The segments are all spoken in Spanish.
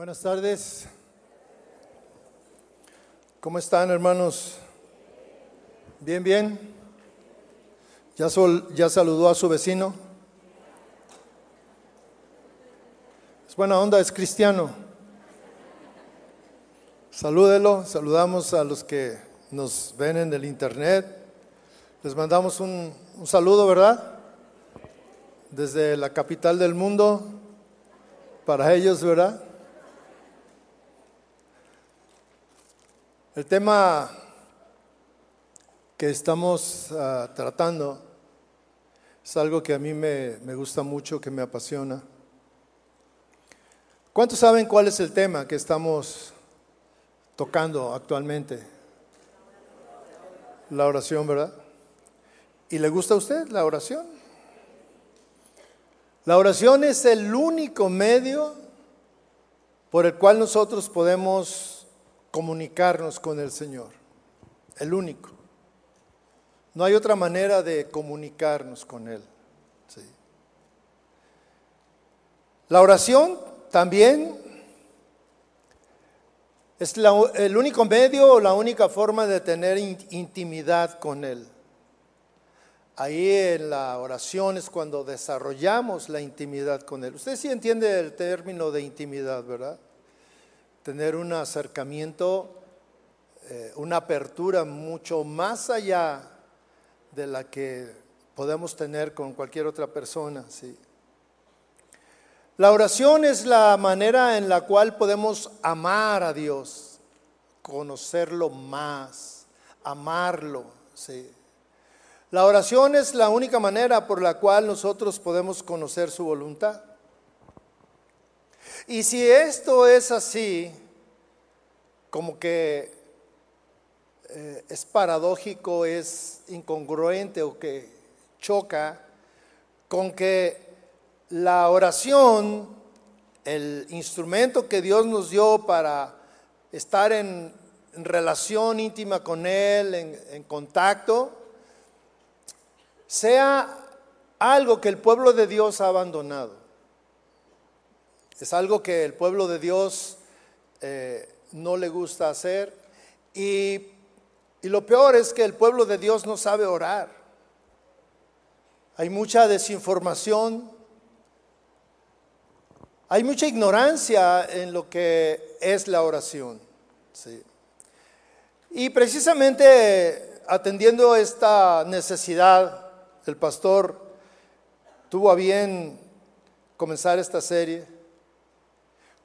Buenas tardes. ¿Cómo están, hermanos? Bien, bien. ¿Ya, ya saludó a su vecino? Es buena onda, es cristiano. Salúdelo, saludamos a los que nos ven en el internet. Les mandamos un, un saludo, ¿verdad? Desde la capital del mundo, para ellos, ¿verdad? El tema que estamos uh, tratando es algo que a mí me, me, gusta mucho, que me apasiona. ¿Cuántos saben cuál es el tema que estamos tocando actualmente? La oración, ¿verdad? ¿Y le gusta a usted la oración? La oración es el único medio por el cual nosotros podemos comunicarnos con el Señor. El único. No hay otra manera de comunicarnos con Él. La oración también es el único medio o la única forma de tener intimidad con Él. Ahí en la oración es cuando desarrollamos la intimidad con Él. Usted sí entiende el término de intimidad, ¿verdad? Tener un acercamiento, eh, una apertura mucho más allá de la que podemos tener con cualquier otra persona. La oración es la manera en la cual podemos amar a Dios, conocerlo más, amarlo. La oración es la única manera por la cual nosotros podemos conocer su voluntad. Y si esto es así, como que eh, es paradójico, es incongruente o que choca con que la oración, el instrumento que Dios nos dio para estar en, relación íntima con Él, en contacto, sea algo que el pueblo de Dios ha abandonado. Es algo que el pueblo de Dios eh, no le gusta hacer. Y, y lo peor es que el pueblo de Dios no sabe orar. Hay mucha desinformación. Hay mucha ignorancia en lo que es la oración. Y precisamente atendiendo esta necesidad, el pastor tuvo a bien comenzar esta serie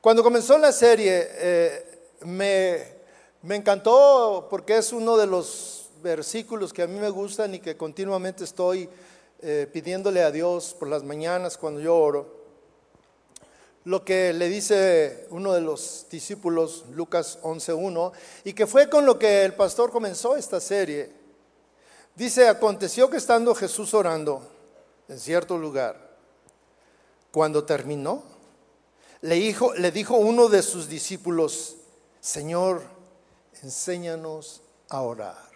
cuando comenzó la serie, eh, me, encantó porque es uno de los versículos que a mí me gustan y que continuamente estoy eh, pidiéndole a Dios por las mañanas cuando yo oro. Lo que le dice uno de los discípulos, Lucas 11.1, y que fue con lo que el pastor comenzó esta serie. Dice, aconteció que estando Jesús orando en cierto lugar, cuando terminó, le dijo, le dijo uno de sus discípulos, Señor, enséñanos a orar.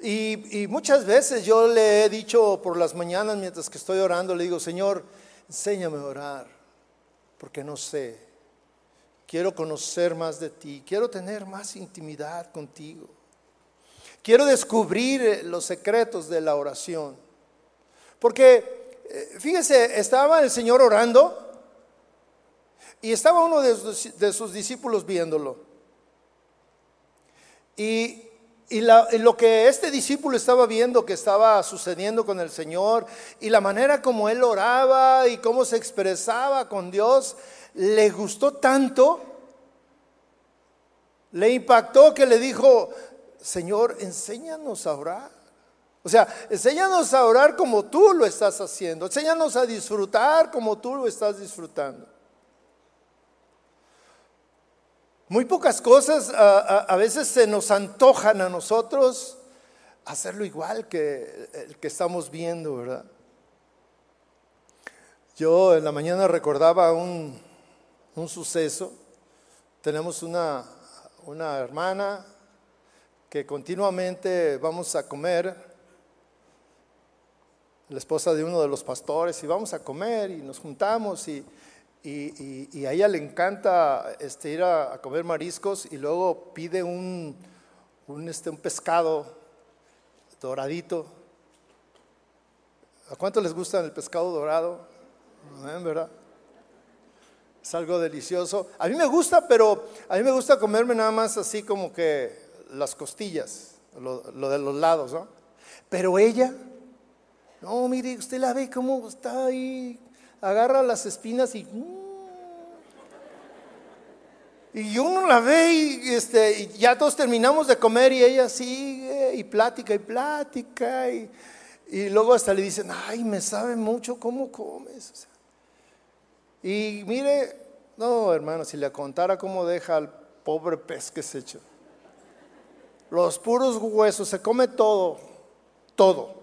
Y, y, muchas veces yo le he dicho por las mañanas mientras que estoy orando, le digo, Señor, enséñame a orar, porque no sé. Quiero conocer más de ti, quiero tener más intimidad contigo. Quiero descubrir eh, los secretos de la oración. Porque, eh, fíjese, estaba el Señor orando y estaba uno de sus, discípulos viéndolo. Y, lo que este discípulo estaba viendo que estaba sucediendo con el Señor y la manera como él oraba y cómo se expresaba con Dios, le gustó tanto, le impactó que le dijo, Señor, enséñanos a orar. O sea, enséñanos a orar como tú lo estás haciendo, enséñanos a disfrutar como tú lo estás disfrutando. Muy pocas cosas a, veces se nos antojan a nosotros hacerlo igual que el que estamos viendo, ¿verdad? Yo en la mañana recordaba un, suceso. Tenemos una, una hermana que continuamente vamos a comer, la esposa de uno de los pastores, y vamos a comer y nos juntamos y y, a ella le encanta este, ir a, comer mariscos y luego pide un, un, este, un pescado doradito. ¿A cuánto les gusta el pescado dorado? ¿Verdad? Es algo delicioso. A mí me gusta, pero a mí me gusta comerme nada más así como que las costillas, lo, lo de los lados, ¿no? Pero ella, no, mire, usted la ve cómo está ahí agarra las espinas y... Y uno la ve y, este, ya todos terminamos de comer y ella sigue y plática y plática y, luego hasta le dicen, ay, me sabe mucho cómo comes. y mire, no, hermano, si le contara cómo deja al pobre pez que se echa. Los puros huesos, se come todo, todo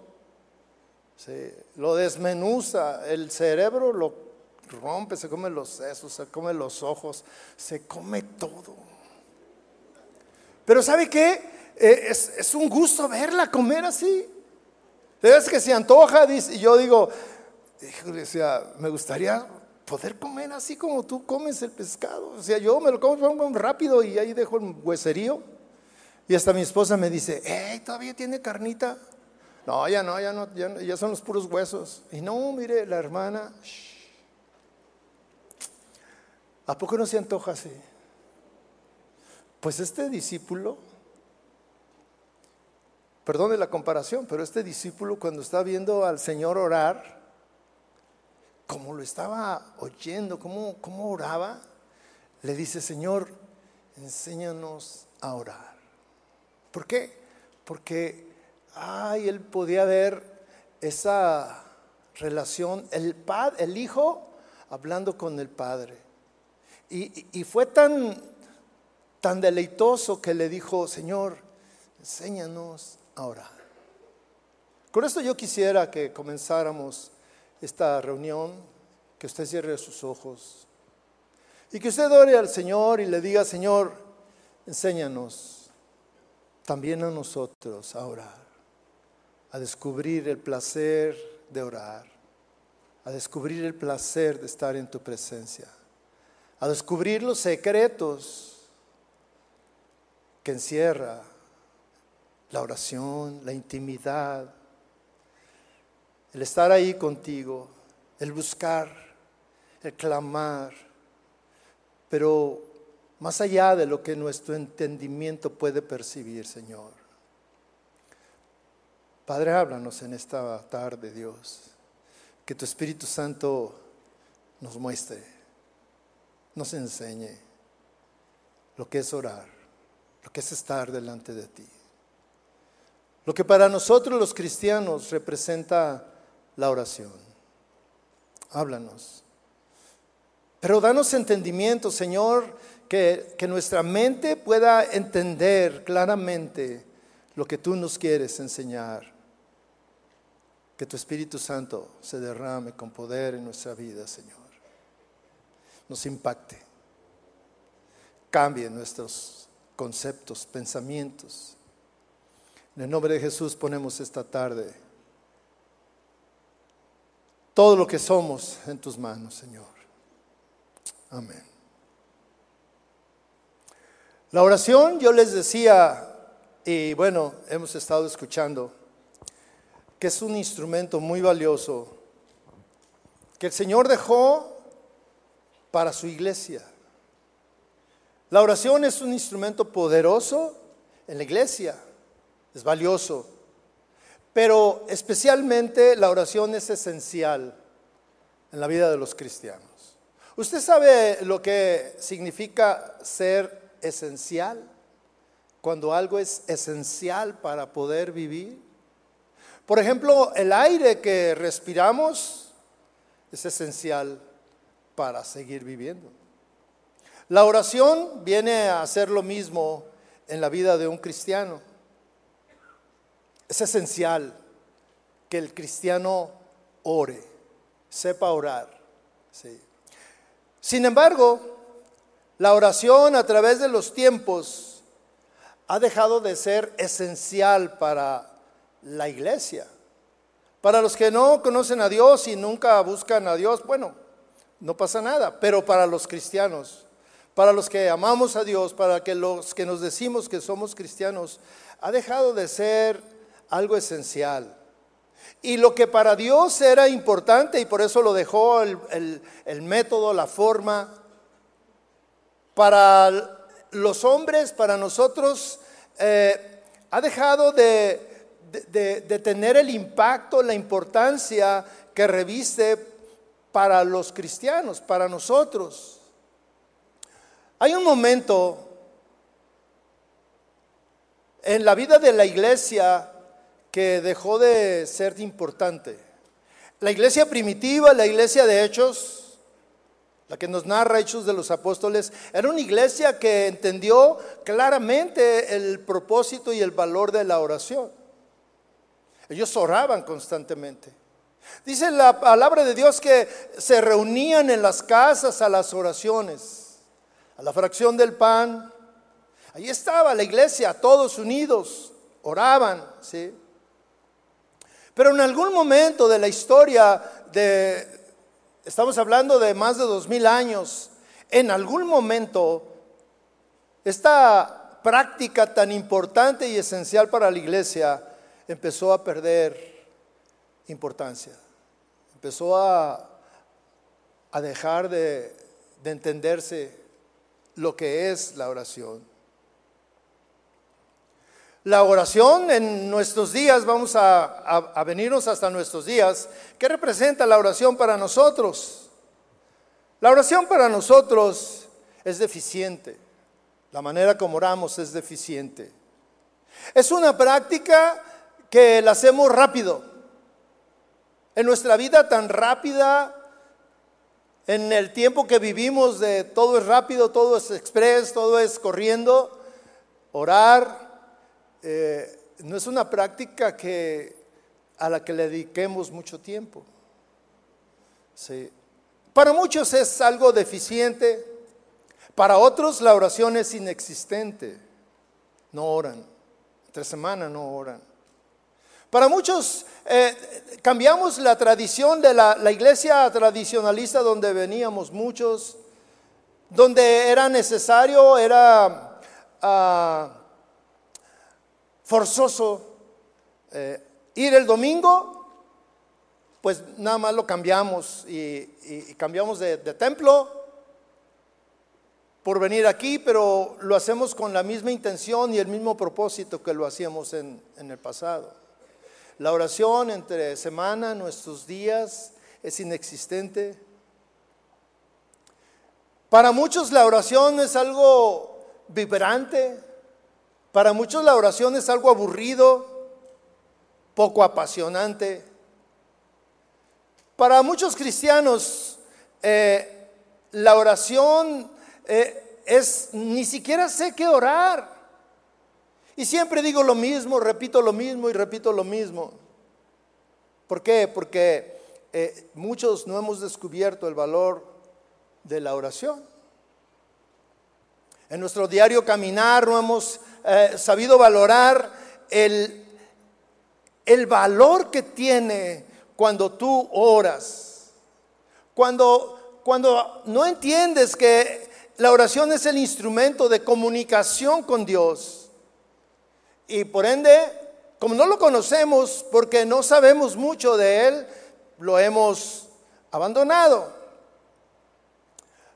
lo desmenuza, el cerebro lo rompe, se come los sesos, se come los ojos, se come todo. Pero ¿sabe qué? Eh, es, un gusto verla comer así. Es que se antoja, dice, y yo digo, me gustaría poder comer así como tú comes el pescado. O sea, yo me lo como rápido y ahí dejo el hueserío. Y hasta mi esposa me dice, hey, todavía tiene carnita. No, ya no, ya no, ya, son los puros huesos. Y no, mire, la hermana, ¿a poco no se antoja así? Pues este discípulo, perdone la comparación, pero este discípulo cuando está viendo al Señor orar, como lo estaba oyendo, como, oraba, le dice, Señor, enséñanos a orar. ¿Por qué? Porque ay, él podía ver esa relación, el, padre, el hijo hablando con el padre. Y, fue tan, tan deleitoso que le dijo, Señor, enséñanos a orar. Con esto yo quisiera que comenzáramos esta reunión, que usted cierre sus ojos y que usted ore al Señor y le diga, Señor, enséñanos también a nosotros a orar a descubrir el placer de orar, a descubrir el placer de estar en tu presencia, a descubrir los secretos que encierra la oración, la intimidad, el estar ahí contigo, el buscar, el clamar, pero más allá de lo que nuestro entendimiento puede percibir, Señor. Padre, háblanos en esta tarde, Dios. Que tu Espíritu Santo nos muestre, nos enseñe lo que es orar, lo que es estar delante de ti. Lo que para nosotros los cristianos representa la oración. Háblanos. Pero danos entendimiento, Señor, que, que nuestra mente pueda entender claramente lo que tú nos quieres enseñar. Que tu Espíritu Santo se derrame con poder en nuestra vida, Señor. Nos impacte. Cambie nuestros conceptos, pensamientos. En el nombre de Jesús ponemos esta tarde todo lo que somos en tus manos, Señor. Amén. La oración, yo les decía, y bueno, hemos estado escuchando que es un instrumento muy valioso que el Señor dejó para su iglesia. La oración es un instrumento poderoso en la iglesia, es valioso, pero especialmente la oración es esencial en la vida de los cristianos. ¿Usted sabe lo que significa ser esencial? Cuando algo es esencial para poder vivir. Por ejemplo, el aire que respiramos es esencial para seguir viviendo. La oración viene a hacer lo mismo en la vida de un cristiano. Es esencial que el cristiano ore, sepa orar. Sin embargo, la oración a través de los tiempos ha dejado de ser esencial para la iglesia. Para los que no conocen a Dios y nunca buscan a Dios, bueno, no pasa nada, pero para los cristianos, para los que amamos a Dios, para que los que nos decimos que somos cristianos, ha dejado de ser algo esencial. Y lo que para Dios era importante, y por eso lo dejó el, método, la forma, para los hombres, para nosotros, eh, ha dejado de, de, tener el impacto, la importancia que reviste para los cristianos, para nosotros. Hay un momento en la vida de la iglesia que dejó de ser importante. La iglesia primitiva, la iglesia de Hechos, la que nos narra Hechos de los Apóstoles, era una iglesia que entendió claramente el propósito y el valor de la oración. Ellos oraban constantemente. Dice la palabra de Dios que se reunían en las casas a las oraciones, a la fracción del pan. Allí estaba la iglesia, todos unidos, oraban. Pero en algún momento de la historia de, estamos hablando de más de dos mil años, en algún momento esta práctica tan importante y esencial para la iglesia empezó a perder importancia, empezó a, a dejar de entenderse lo que es la oración. La oración en nuestros días, vamos a, venirnos hasta nuestros días. ¿Qué representa la oración para nosotros? La oración para nosotros es deficiente. La manera como oramos es deficiente. Es una práctica que la hacemos rápido. En nuestra vida tan rápida, en el tiempo que vivimos de todo es rápido, todo es express, todo es corriendo, orar eh, no es una práctica que, a la que le dediquemos mucho tiempo. Para muchos es algo deficiente, para otros la oración es inexistente. No oran, entre semana no oran. Para muchos eh, cambiamos la tradición de la, iglesia tradicionalista donde veníamos muchos, donde era necesario, era... Ah, forzoso eh, ir el domingo, pues nada más lo cambiamos y, cambiamos de, templo por venir aquí, pero lo hacemos con la misma intención y el mismo propósito que lo hacíamos en, en el pasado. La oración entre semana, nuestros días, es inexistente. Para muchos la oración es algo vibrante, para muchos la oración es algo aburrido, poco apasionante. Para muchos cristianos eh, la oración eh, es, ni siquiera sé qué orar. Y siempre digo lo mismo, repito lo mismo y repito lo mismo. ¿Por qué? Porque eh, muchos no hemos descubierto el valor de la oración. En nuestro diario caminar no hemos eh, sabido valorar el, el valor que tiene cuando tú oras. Cuando, cuando no entiendes que la oración es el instrumento de comunicación con Dios. Y por ende, como no lo conocemos porque no sabemos mucho de Él, lo hemos abandonado.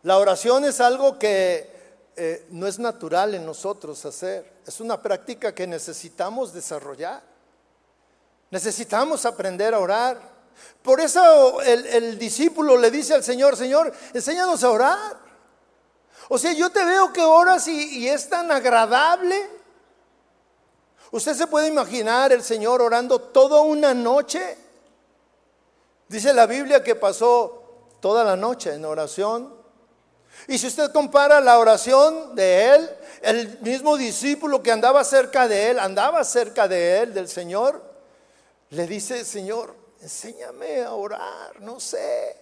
La oración es algo que eh, no es natural en nosotros hacer. Es una práctica que necesitamos desarrollar. Necesitamos aprender a orar. Por eso el, discípulo le dice al Señor, Señor, enséñanos a orar. O sea, yo te veo que oras y, y es tan agradable. Usted se puede imaginar el Señor orando toda una noche. Dice la Biblia que pasó toda la noche en oración y si usted compara la oración de él, el mismo discípulo que andaba cerca de él, andaba cerca de él, del Señor, le dice, Señor, enséñame a orar, no sé.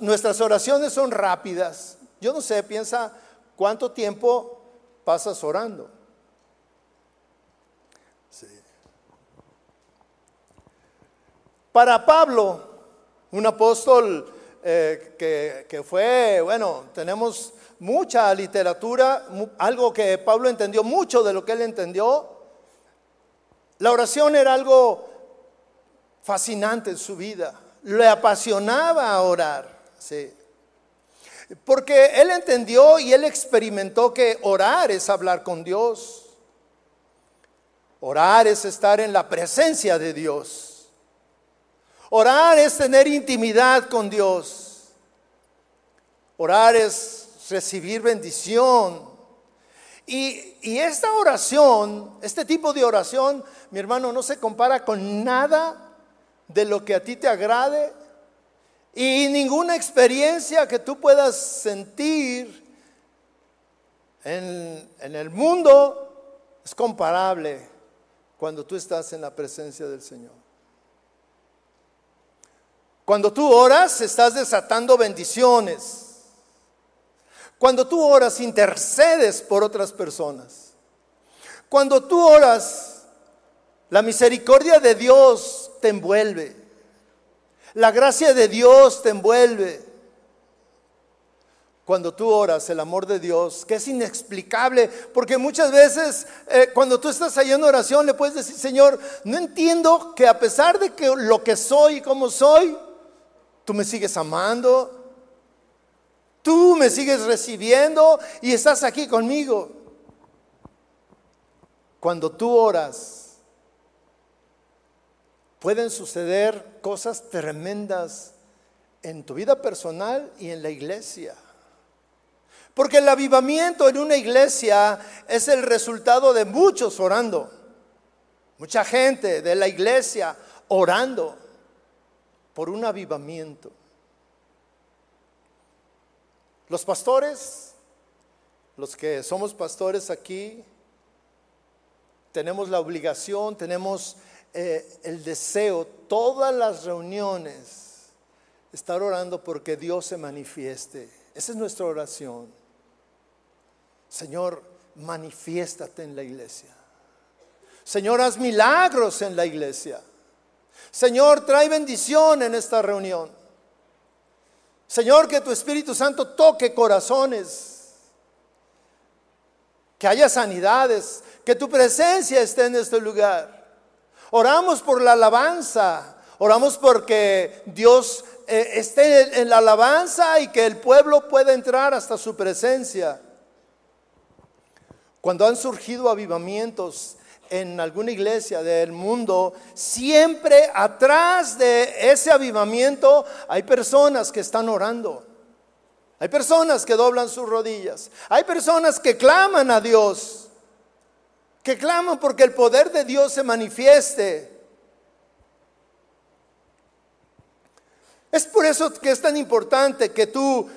nuestras oraciones son rápidas. Yo no sé, piensa cuánto tiempo pasas orando. Para Pablo, un apóstol eh, que, que fue, bueno, tenemos mucha literatura, algo que Pablo entendió, mucho de lo que él entendió. La oración era algo fascinante en su vida. Le apasionaba orar. Sí. Porque él entendió y él experimentó que orar es hablar con Dios. Orar es estar en la presencia de Dios. Orar es tener intimidad con Dios. Orar es recibir bendición. Y, y, esta oración, este tipo de oración, mi hermano, no se compara con nada de lo que a ti te agrade y ninguna experiencia que tú puedas sentir en, en el mundo es comparable cuando tú estás en la presencia del Señor. Cuando tú oras, estás desatando bendiciones. Cuando tú oras, intercedes por otras personas. Cuando tú oras, la misericordia de Dios te envuelve. La gracia de Dios te envuelve. Cuando tú oras, el amor de Dios, que es inexplicable, porque muchas veces eh, cuando tú estás ahí en oración le puedes decir, Señor, no entiendo que a pesar de que lo que soy y como soy, tú me sigues amando, tú me sigues recibiendo y estás aquí conmigo. Cuando tú oras, pueden suceder cosas tremendas en tu vida personal y en la iglesia. Porque el avivamiento en una iglesia es el resultado de muchos orando. Mucha gente de la iglesia orando por un avivamiento. Los pastores, los que somos pastores aquí, tenemos la obligación, tenemos eh, el deseo, todas las reuniones, estar orando porque Dios se manifieste. Esa es nuestra oración. Señor, manifiéstate en la iglesia. Señor, haz milagros en la iglesia. Señor, trae bendición en esta reunión. Señor, que tu Espíritu Santo toque corazones. Que haya sanidades. Que tu presencia esté en este lugar. Oramos por la alabanza. Oramos porque Dios eh, esté en la alabanza y que el pueblo pueda entrar hasta su presencia. Cuando han surgido avivamientos en alguna iglesia del mundo, siempre atrás de ese avivamiento hay personas que están orando. Hay personas que doblan sus rodillas. Hay personas que claman a Dios que claman porque el poder de Dios se manifieste. Es por eso que es tan importante que tú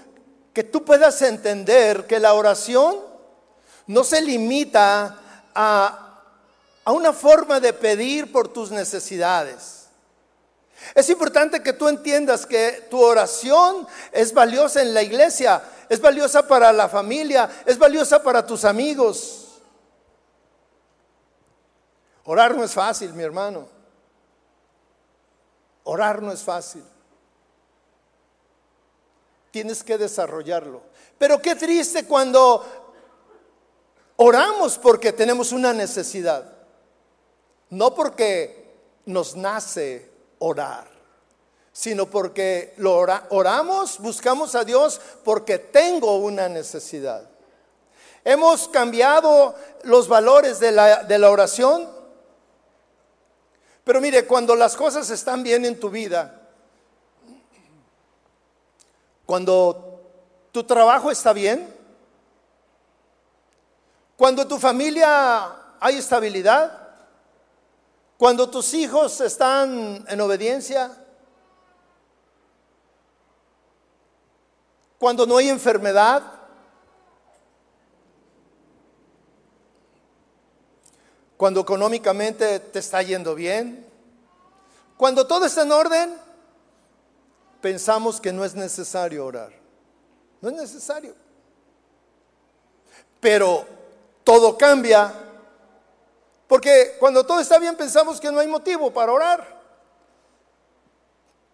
que tú puedas entender que la oración no se limita a, a una forma de pedir por tus necesidades. Es importante que tú entiendas que tu oración es valiosa en la iglesia, es valiosa para la familia, es valiosa para tus amigos. Orar no es fácil, mi hermano. Orar no es fácil. Tienes que desarrollarlo. Pero qué triste cuando oramos porque tenemos una necesidad. No porque nos nace orar, sino porque lo oramos, buscamos a Dios porque tengo una necesidad. Hemos cambiado los valores de la, de la oración pero mire, cuando las cosas están bien en tu vida, cuando tu trabajo está bien, cuando tu familia hay estabilidad, cuando tus hijos están en obediencia, cuando no hay enfermedad, cuando económicamente te está yendo bien, cuando todo está en orden, pensamos que no es necesario orar. No es necesario. Pero todo cambia, porque cuando todo está bien pensamos que no hay motivo para orar.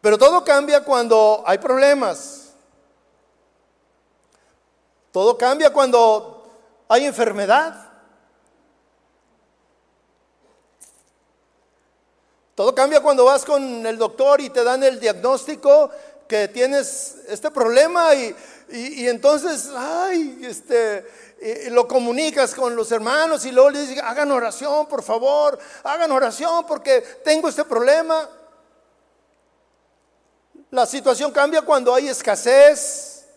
Pero todo cambia cuando hay problemas. Todo cambia cuando hay enfermedad. Todo cambia cuando vas con el doctor y te dan el diagnóstico que tienes este problema y, entonces, ay, este, lo comunicas con los hermanos y luego les dices, hagan oración, por favor, hagan oración porque tengo este problema. La situación cambia cuando hay escasez,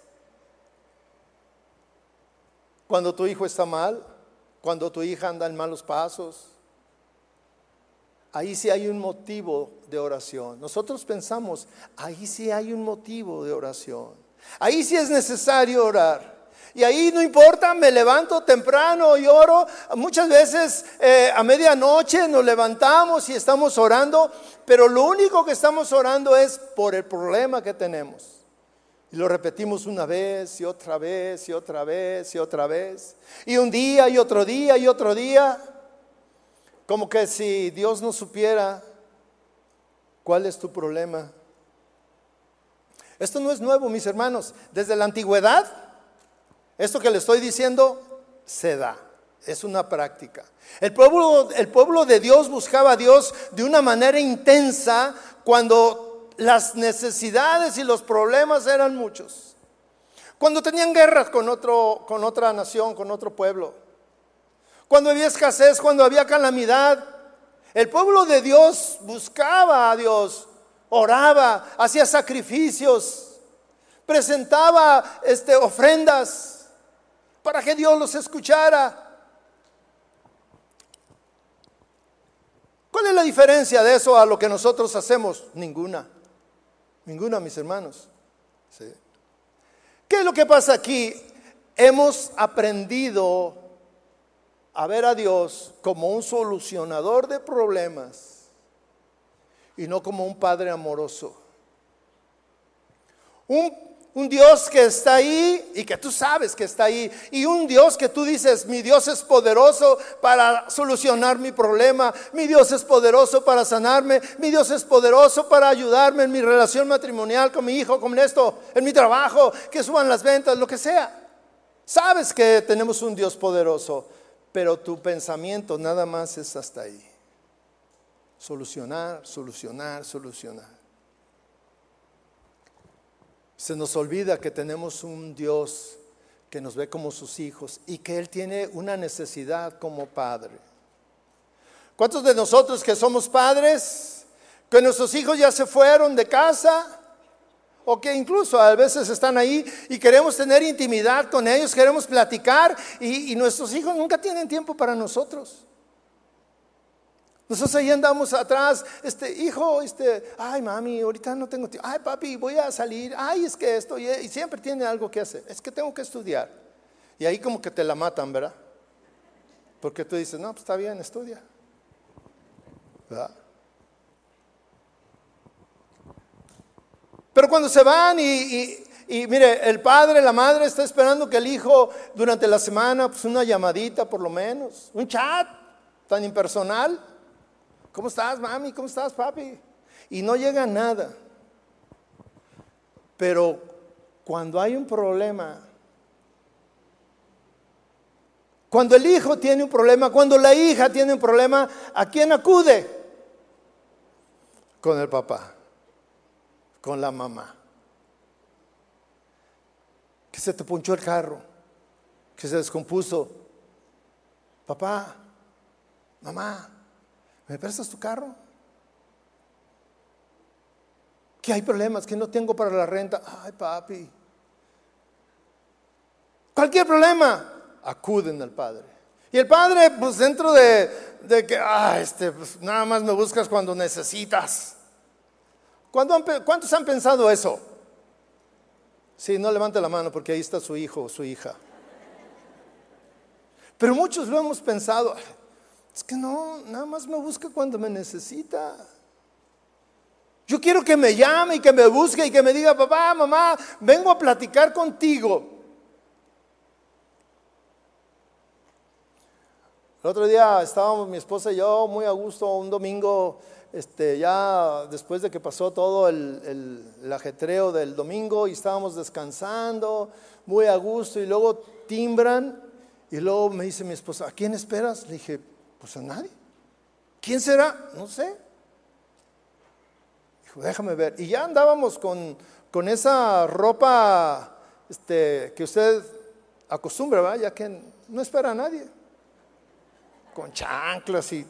cuando tu hijo está mal, cuando tu hija anda en malos pasos ahí sí hay un motivo de oración. Nosotros pensamos, ahí sí hay un motivo de oración. Ahí sí es necesario orar. Y ahí no importa, me levanto temprano y oro. Muchas veces eh, a medianoche nos levantamos y estamos orando, pero lo único que estamos orando es por el problema que tenemos. Y lo repetimos una vez y otra vez y otra vez y otra vez. Y un día y otro día y otro día. Como que si Dios no supiera cuál es tu problema. Esto no es nuevo, mis hermanos. Desde la antigüedad, esto que le estoy diciendo se da. Es una práctica. El pueblo, el pueblo de Dios buscaba a Dios de una manera intensa cuando las necesidades y los problemas eran muchos. Cuando tenían guerras con, otro, con otra nación, con otro pueblo cuando había escasez, cuando había calamidad. El pueblo de Dios buscaba a Dios, oraba, hacía sacrificios, presentaba este, ofrendas para que Dios los escuchara. ¿Cuál es la diferencia de eso a lo que nosotros hacemos? Ninguna. Ninguna, mis hermanos. ¿Qué es lo que pasa aquí? Hemos aprendido a ver a Dios como un solucionador de problemas y no como un Padre amoroso. Un, Dios que está ahí y que tú sabes que está ahí. Y un Dios que tú dices, mi Dios es poderoso para solucionar mi problema. Mi Dios es poderoso para sanarme. Mi Dios es poderoso para ayudarme en mi relación matrimonial con mi hijo, con esto, en mi trabajo, que suban las ventas, lo que sea. Sabes que tenemos un Dios poderoso pero tu pensamiento nada más es hasta ahí. Solucionar, solucionar, solucionar. Se nos olvida que tenemos un Dios que nos ve como sus hijos y que Él tiene una necesidad como padre. ¿Cuántos de nosotros que somos padres, que nuestros hijos ya se fueron de casa, o que incluso a veces están ahí y queremos tener intimidad con ellos, queremos platicar y, nuestros hijos nunca tienen tiempo para nosotros. Nosotros ahí andamos atrás, este hijo, este, ay mami, ahorita no tengo tiempo, ay papi, voy a salir, ay es que esto, y, siempre tiene algo que hacer, es que tengo que estudiar. Y ahí como que te la matan, ¿verdad? Porque tú dices, no, pues está bien, estudia. ¿Verdad? Pero cuando se van y, mire, el padre, la madre está esperando que el hijo durante la semana, pues una llamadita por lo menos, un chat tan impersonal. ¿Cómo estás, mami? ¿Cómo estás, papi? Y no llega nada. Pero cuando hay un problema, cuando el hijo tiene un problema, cuando la hija tiene un problema, ¿a quién acude? Con el papá con la mamá. Que se te punchó el carro, que se descompuso. Papá, mamá, ¿me prestas tu carro? Que hay problemas, que no tengo para la renta. Ay, papi. Cualquier problema, acuden al Padre. Y el Padre, pues dentro de, de que, ah, este, pues, nada más me buscas cuando necesitas. ¿Cuántos han pensado eso? Sí, no levante la mano porque ahí está su hijo o su hija. Pero muchos lo hemos pensado. Es que no, nada más me busca cuando me necesita. Yo quiero que me llame y que me busque y que me diga, papá, mamá, vengo a platicar contigo. El otro día estábamos mi esposa y yo muy a gusto un domingo este, ya después de que pasó todo el, el, ajetreo del domingo y estábamos descansando, muy a gusto, y luego timbran, y luego me dice mi esposa, ¿a quién esperas? Le dije, pues a nadie. ¿Quién será? No sé. Dijo, déjame ver. Y ya andábamos con, con esa ropa este, que usted acostumbra, ¿verdad? ya que no espera a nadie. Con chanclas y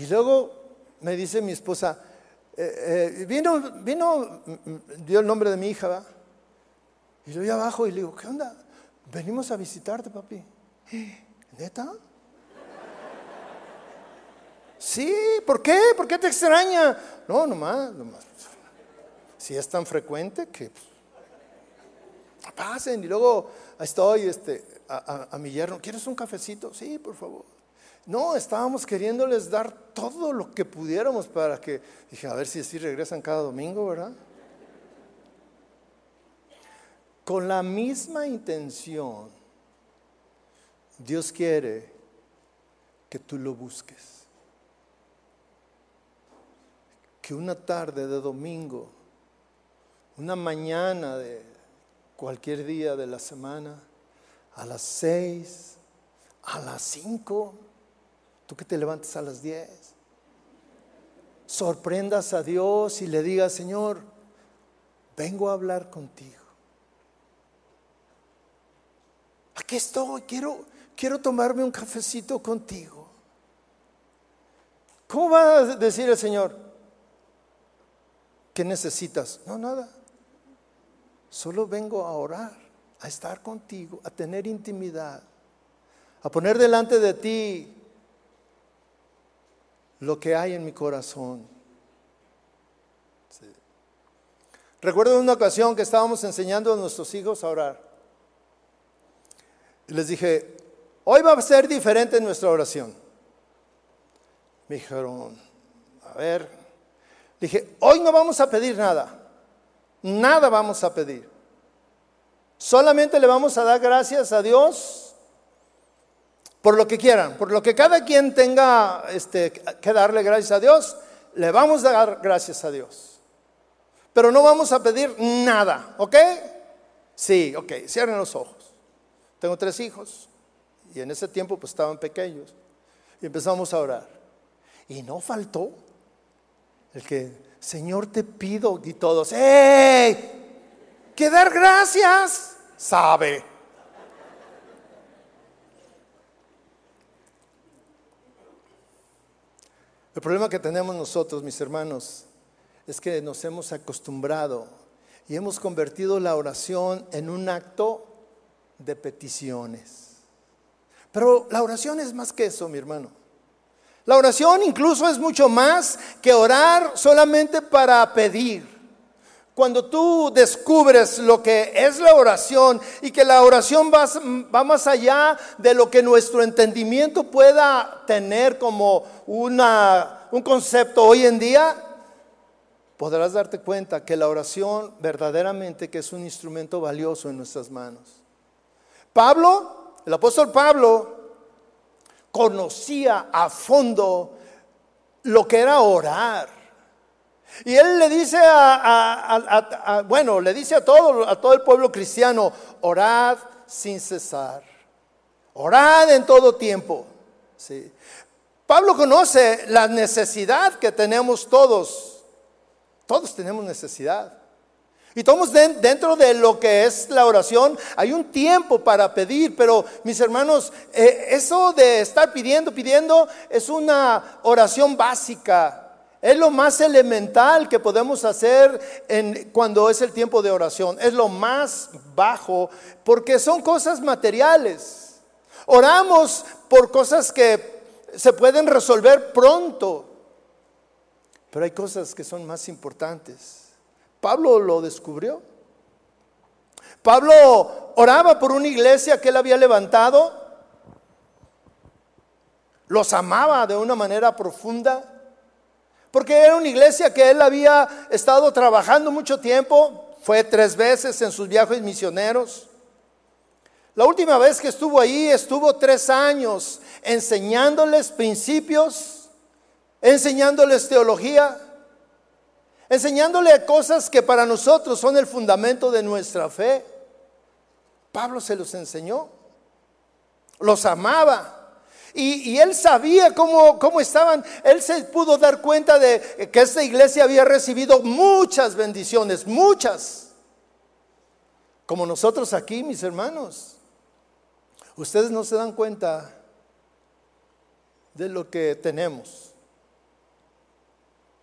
y luego me dice mi esposa, eh, eh, vino, vino, dio el nombre de mi hija, ¿va? Y yo voy abajo y le digo, ¿qué onda? Venimos a visitarte, papi. ¿Neta? Sí, ¿por qué? ¿Por qué te extraña? No, nomás, nomás. Si es tan frecuente que pues, pasen. Y luego estoy este, a mi yerno, ¿quieres un cafecito? Sí, por favor. No, estábamos queriéndoles dar todo lo que pudiéramos para que, dije, a ver si así regresan cada domingo, ¿verdad? Con la misma intención, Dios quiere que tú lo busques. Que una tarde de domingo, una mañana de cualquier día de la semana, a las seis, a las cinco, Tú que te levantes a las 10. Sorprendas a Dios y le digas, Señor, vengo a hablar contigo. Aquí estoy, quiero, quiero tomarme un cafecito contigo. ¿Cómo va a decir el Señor? ¿Qué necesitas? No, nada. Solo vengo a orar, a estar contigo, a tener intimidad, a poner delante de ti lo que hay en mi corazón. Recuerdo una ocasión que estábamos enseñando a nuestros hijos a orar. Y les dije, hoy va a ser diferente nuestra oración. Me dijeron, a ver, dije, hoy no vamos a pedir nada. Nada vamos a pedir. Solamente le vamos a dar gracias a Dios por lo que quieran, por lo que cada quien tenga este, que darle gracias a Dios, le vamos a dar gracias a Dios. Pero no vamos a pedir nada, ¿ok? Sí, ok, cierren los ojos. Tengo tres hijos y en ese tiempo pues estaban pequeños y empezamos a orar. Y no faltó el que, Señor, te pido y todos, ¡hey! Que dar gracias, sabe. El problema que tenemos nosotros, mis hermanos, es que nos hemos acostumbrado y hemos convertido la oración en un acto de peticiones. Pero la oración es más que eso, mi hermano. La oración incluso es mucho más que orar solamente para pedir. Cuando tú descubres lo que es la oración y que la oración va, va, más allá de lo que nuestro entendimiento pueda tener como una, un concepto hoy en día, podrás darte cuenta que la oración verdaderamente que es un instrumento valioso en nuestras manos. Pablo, el apóstol Pablo, conocía a fondo lo que era orar. Y él le dice a, bueno, le dice a todo, a todo el pueblo cristiano, orad sin cesar, orad en todo tiempo. Pablo conoce la necesidad que tenemos todos, todos tenemos necesidad. Y todos dentro de lo que es la oración, hay un tiempo para pedir, pero mis hermanos, eh, eso de estar pidiendo, pidiendo, es una oración básica. Es lo más elemental que podemos hacer en, cuando es el tiempo de oración. Es lo más bajo porque son cosas materiales. Oramos por cosas que se pueden resolver pronto. Pero hay cosas que son más importantes. Pablo lo descubrió. Pablo oraba por una iglesia que él había levantado. Los amaba de una manera profunda. Porque era una iglesia que él había estado trabajando mucho tiempo, fue tres veces en sus viajes misioneros. La última vez que estuvo ahí estuvo tres años enseñándoles principios enseñándoles teología, enseñándole cosas que para nosotros son el fundamento de nuestra fe. Pablo se los enseñó, los amaba. Y, él sabía cómo, cómo estaban, él se pudo dar cuenta de que esta iglesia había recibido muchas bendiciones, muchas. Como nosotros aquí, mis hermanos. Ustedes no se dan cuenta de lo que tenemos.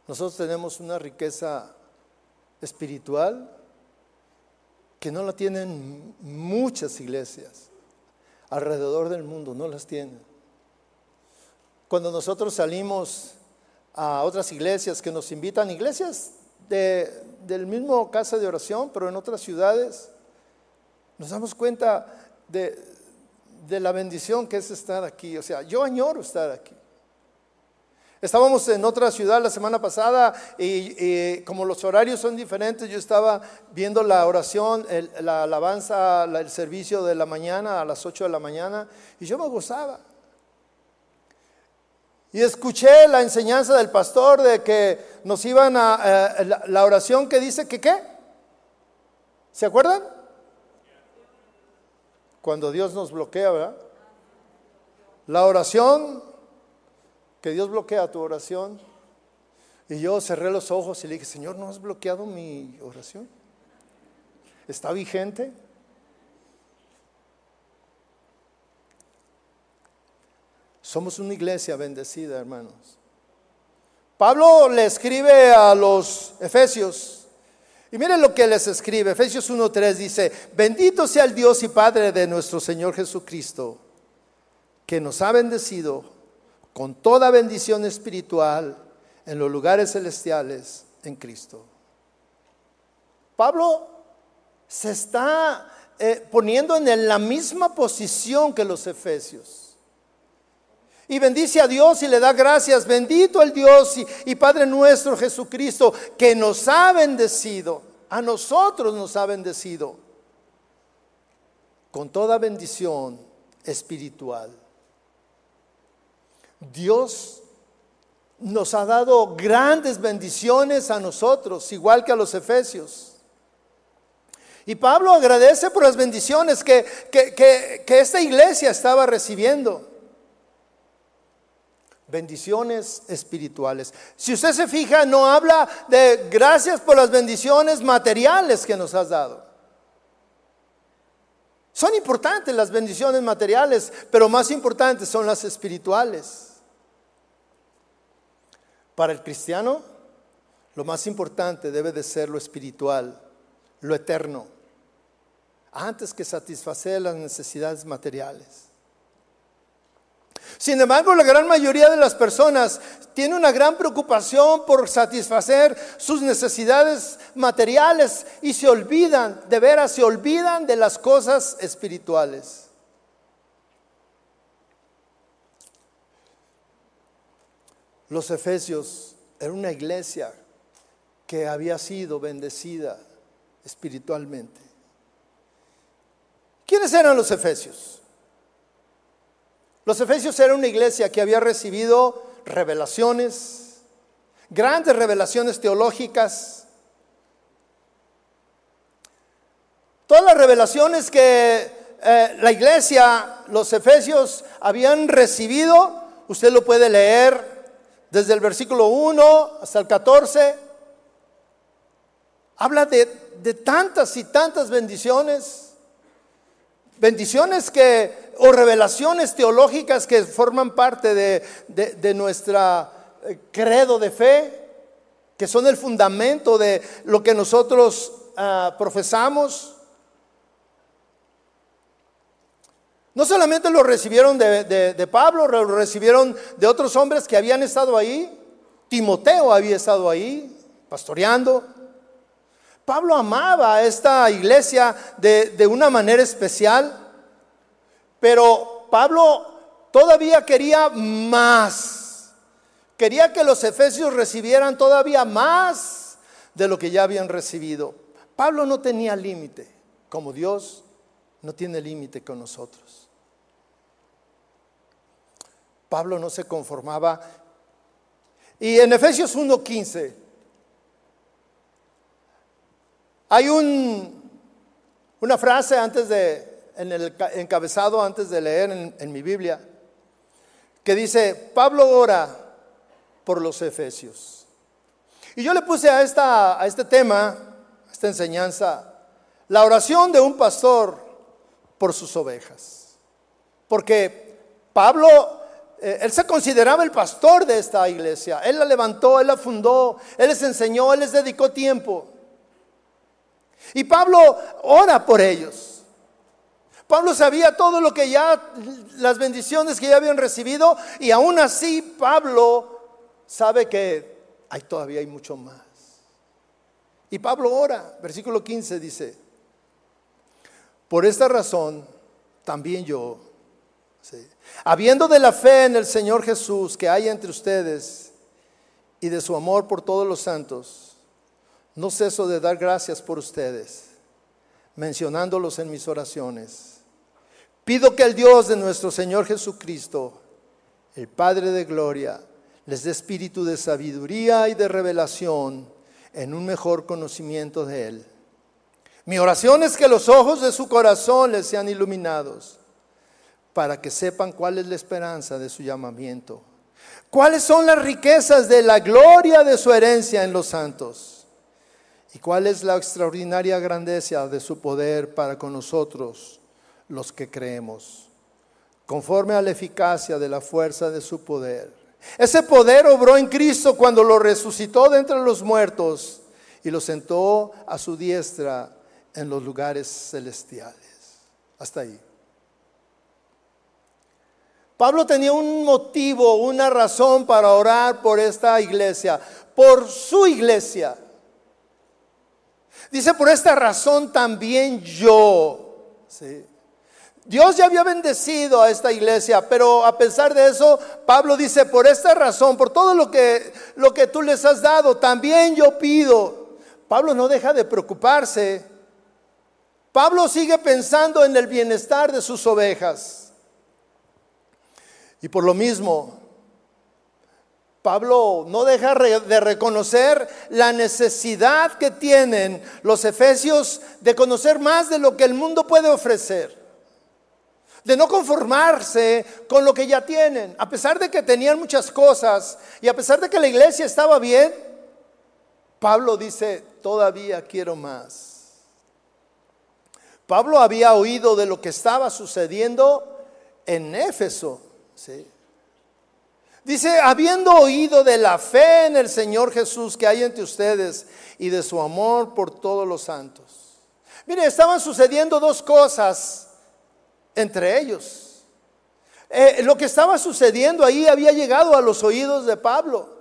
Nosotros tenemos una riqueza espiritual que no la tienen muchas iglesias alrededor del mundo, no las tienen. Cuando nosotros salimos a otras iglesias que nos invitan, iglesias de, del mismo casa de oración, pero en otras ciudades, nos damos cuenta de, de la bendición que es estar aquí. O sea, yo añoro estar aquí. Estábamos en otra ciudad la semana pasada y, como los horarios son diferentes, yo estaba viendo la oración, la alabanza, el servicio de la mañana a las 8 de la mañana y yo me gozaba. Y escuché la enseñanza del pastor de que nos iban a eh, la, oración que dice que qué. ¿Se acuerdan? Cuando Dios nos bloquea, ¿verdad? La oración que Dios bloquea tu oración. Y yo cerré los ojos y le dije, Señor, ¿no has bloqueado mi oración? ¿Está vigente? Somos una iglesia bendecida, hermanos. Pablo le escribe a los Efesios. Y miren lo que les escribe. Efesios 1.3 dice, bendito sea el Dios y Padre de nuestro Señor Jesucristo, que nos ha bendecido con toda bendición espiritual en los lugares celestiales en Cristo. Pablo se está eh, poniendo en la misma posición que los efesios. Y bendice a Dios y le da gracias. Bendito el Dios y, Padre nuestro Jesucristo, que nos ha bendecido. A nosotros nos ha bendecido. Con toda bendición espiritual Dios nos ha dado grandes bendiciones a nosotros, igual que a los efesios. Y Pablo agradece por las bendiciones que, que, esta iglesia estaba recibiendo. Bendiciones espirituales. Si usted se fija, no habla de gracias por las bendiciones materiales que nos has dado. Son importantes las bendiciones materiales, pero más importantes son las espirituales. Para el cristiano, lo más importante debe de ser lo espiritual, lo eterno, antes que satisfacer las necesidades materiales. Sin embargo, la gran mayoría de las personas tiene una gran preocupación por satisfacer sus necesidades materiales y se olvidan, de veras, se olvidan de las cosas espirituales. Los efesios era una iglesia que había sido bendecida espiritualmente. ¿Quiénes eran los efesios? Los efesios eran una iglesia que había recibido revelaciones, grandes revelaciones teológicas. Todas las revelaciones que eh, la iglesia, los efesios, habían recibido, usted lo puede leer desde el versículo 1 hasta el 14, habla de, tantas y tantas bendiciones, bendiciones que, o revelaciones teológicas que forman parte de, de, nuestra eh, credo de fe, que son el fundamento de lo que nosotros ah, profesamos. No solamente lo recibieron de, Pablo, lo recibieron de otros hombres que habían estado ahí. Timoteo había estado ahí, pastoreando. Pablo amaba a esta iglesia de, de una manera especial, pero Pablo todavía quería más. Quería que los efesios recibieran todavía más de lo que ya habían recibido. Pablo no tenía límite, como Dios no tiene límite con nosotros. Pablo no se conformaba. Y en Efesios 1.15 hay un, una frase antes de, en el encabezado antes de leer en, mi Biblia, que dice, Pablo ora por los efesios. Y yo le puse a este tema, a esta enseñanza, la oración de un pastor por sus ovejas. Porque Pablo, eh, él se consideraba el pastor de esta iglesia. Él la levantó, él la fundó, él les enseñó, él les dedicó tiempo. Y Pablo ora por ellos. Pablo sabía todo lo que ya, las bendiciones que ya habían recibido, y aún así Pablo sabe que hay todavía hay mucho más. Y Pablo ora, versículo 15 dice, por esta razón también yo, habiendo de la fe en el Señor Jesús que hay entre ustedes y de su amor por todos los santos, no ceso de dar gracias por ustedes, mencionándolos en mis oraciones. Pido que el Dios de nuestro Señor Jesucristo, el Padre de Gloria, les dé espíritu de sabiduría y de revelación en un mejor conocimiento de Él. Mi oración es que los ojos de su corazón les sean iluminados para que sepan cuál es la esperanza de su llamamiento, cuáles son las riquezas de la gloria de su herencia en los santos y cuál es la extraordinaria grandeza de su poder para con nosotros los que creemos, conforme a la eficacia de la fuerza de su poder. Ese poder obró en Cristo cuando lo resucitó de entre los muertos y lo sentó a su diestra en los lugares celestiales. Hasta ahí. Pablo tenía un motivo, una razón para orar por esta iglesia, por su iglesia. Dice, por esta razón también yo. ¿sí? Dios ya había bendecido a esta iglesia, pero a pesar de eso, Pablo dice, por esta razón, por todo lo que, lo que tú les has dado, también yo pido. Pablo no deja de preocuparse. Pablo sigue pensando en el bienestar de sus ovejas. Y por lo mismo, Pablo no deja de reconocer la necesidad que tienen los efesios de conocer más de lo que el mundo puede ofrecer de no conformarse con lo que ya tienen. A pesar de que tenían muchas cosas y a pesar de que la iglesia estaba bien, Pablo dice, todavía quiero más. Pablo había oído de lo que estaba sucediendo en Éfeso. Dice, habiendo oído de la fe en el Señor Jesús que hay entre ustedes y de su amor por todos los santos. Mire, estaban sucediendo dos cosas entre ellos. Eh, lo que estaba sucediendo ahí había llegado a los oídos de Pablo.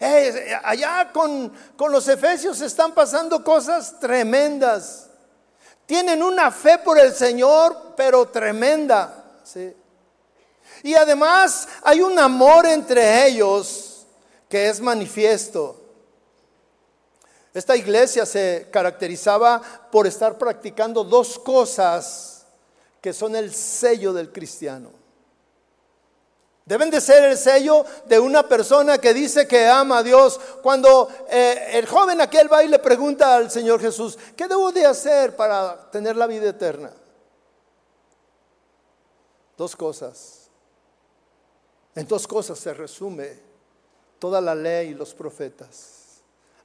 Eh, allá con, con los efesios están pasando cosas tremendas. Tienen una fe por el Señor, pero tremenda. Y además hay un amor entre ellos que es manifiesto. Esta iglesia se caracterizaba por estar practicando dos cosas que son el sello del cristiano. Deben de ser el sello de una persona que dice que ama a Dios. Cuando eh, el joven aquel va y le pregunta al Señor Jesús, ¿qué debo de hacer para tener la vida eterna? Dos cosas. En dos cosas se resume toda la ley y los profetas.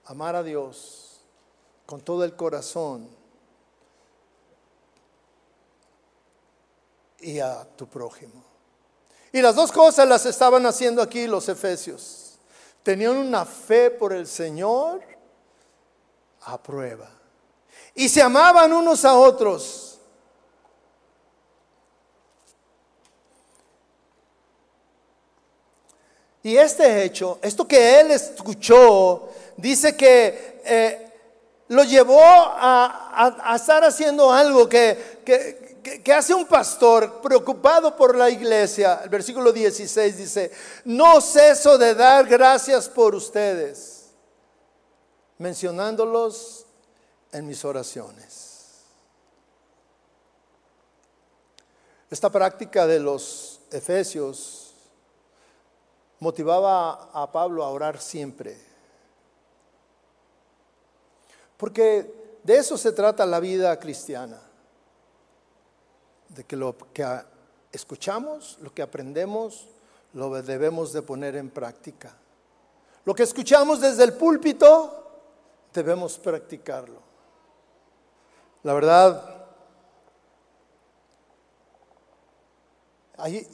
Amar a Dios con todo el corazón y a tu prójimo. Y las dos cosas las estaban haciendo aquí los efesios. Tenían una fe por el Señor a prueba. Y se amaban unos a otros. Y este hecho, esto que él escuchó, dice que eh, lo llevó a, estar haciendo algo que, que, ¿Qué hace un pastor preocupado por la iglesia? El versículo 16 dice, no ceso de dar gracias por ustedes, mencionándolos en mis oraciones. Esta práctica de los efesios motivaba a Pablo a orar siempre. Porque de eso se trata la vida cristiana. De que lo que escuchamos, lo que aprendemos, lo debemos de poner en práctica. Lo que escuchamos desde el púlpito, debemos practicarlo. La verdad, hay,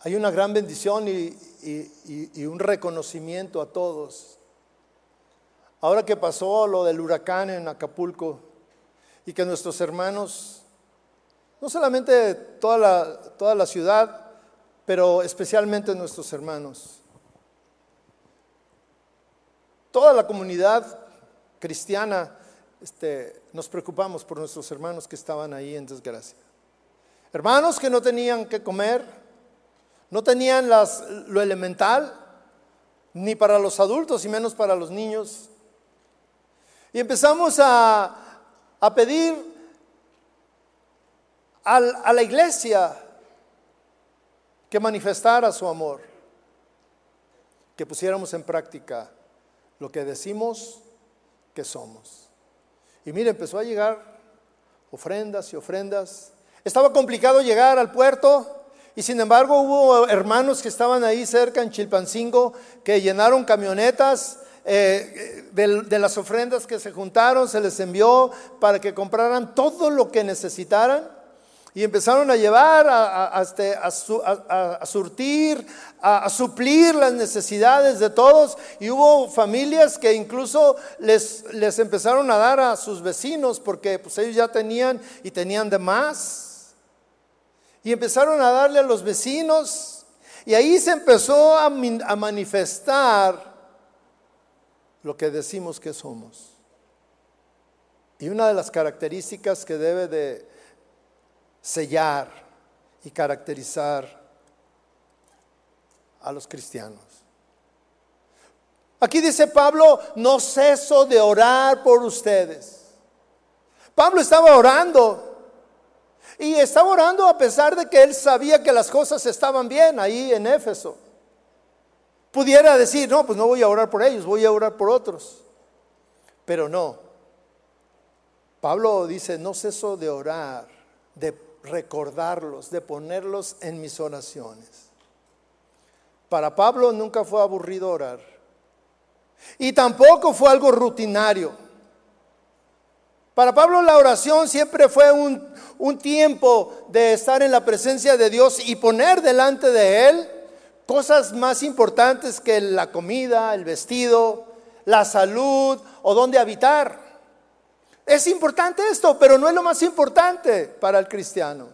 hay una gran bendición y, un reconocimiento a todos. Ahora que pasó lo del huracán en Acapulco y que nuestros hermanos, no solamente toda la, toda la ciudad, pero especialmente nuestros hermanos, toda la comunidad cristiana, este, nos preocupamos por nuestros hermanos que estaban ahí en desgracia. Hermanos que no tenían que comer, no tenían lo elemental, ni para los adultos y menos para los niños. Y empezamos a, pedir a la iglesia que manifestara su amor, que pusiéramos en práctica lo que decimos que somos. Y mire, empezó a llegar ofrendas y ofrendas. Estaba complicado llegar al puerto y sin embargo hubo hermanos que estaban ahí cerca en Chilpancingo que llenaron camionetas eh, de, las ofrendas que se juntaron, se les envió para que compraran todo lo que necesitaran. Y empezaron a llevar, a, este, surtir, a, suplir las necesidades de todos. Y hubo familias que incluso les, les empezaron a dar a sus vecinos porque pues, ellos ya tenían y tenían de más. Y empezaron a darle a los vecinos. Y ahí se empezó a, manifestar lo que decimos que somos. Y una de las características que debe de sellar y caracterizar a los cristianos. Aquí dice Pablo, no ceso de orar por ustedes. Pablo estaba orando y estaba orando a pesar de que él sabía que las cosas estaban bien ahí en Éfeso. Pudiera decir, no, pues no voy a orar por ellos, voy a orar por otros. Pero no. Pablo dice, no ceso de orar, de recordarlos, de ponerlos en mis oraciones. Para Pablo nunca fue aburrido orar. Y tampoco fue algo rutinario. Para Pablo la oración siempre fue un, un, tiempo de estar en la presencia de Dios y poner delante de Él cosas más importantes que la comida, el vestido, la salud o dónde habitar. Es importante esto, pero no es lo más importante para el cristiano.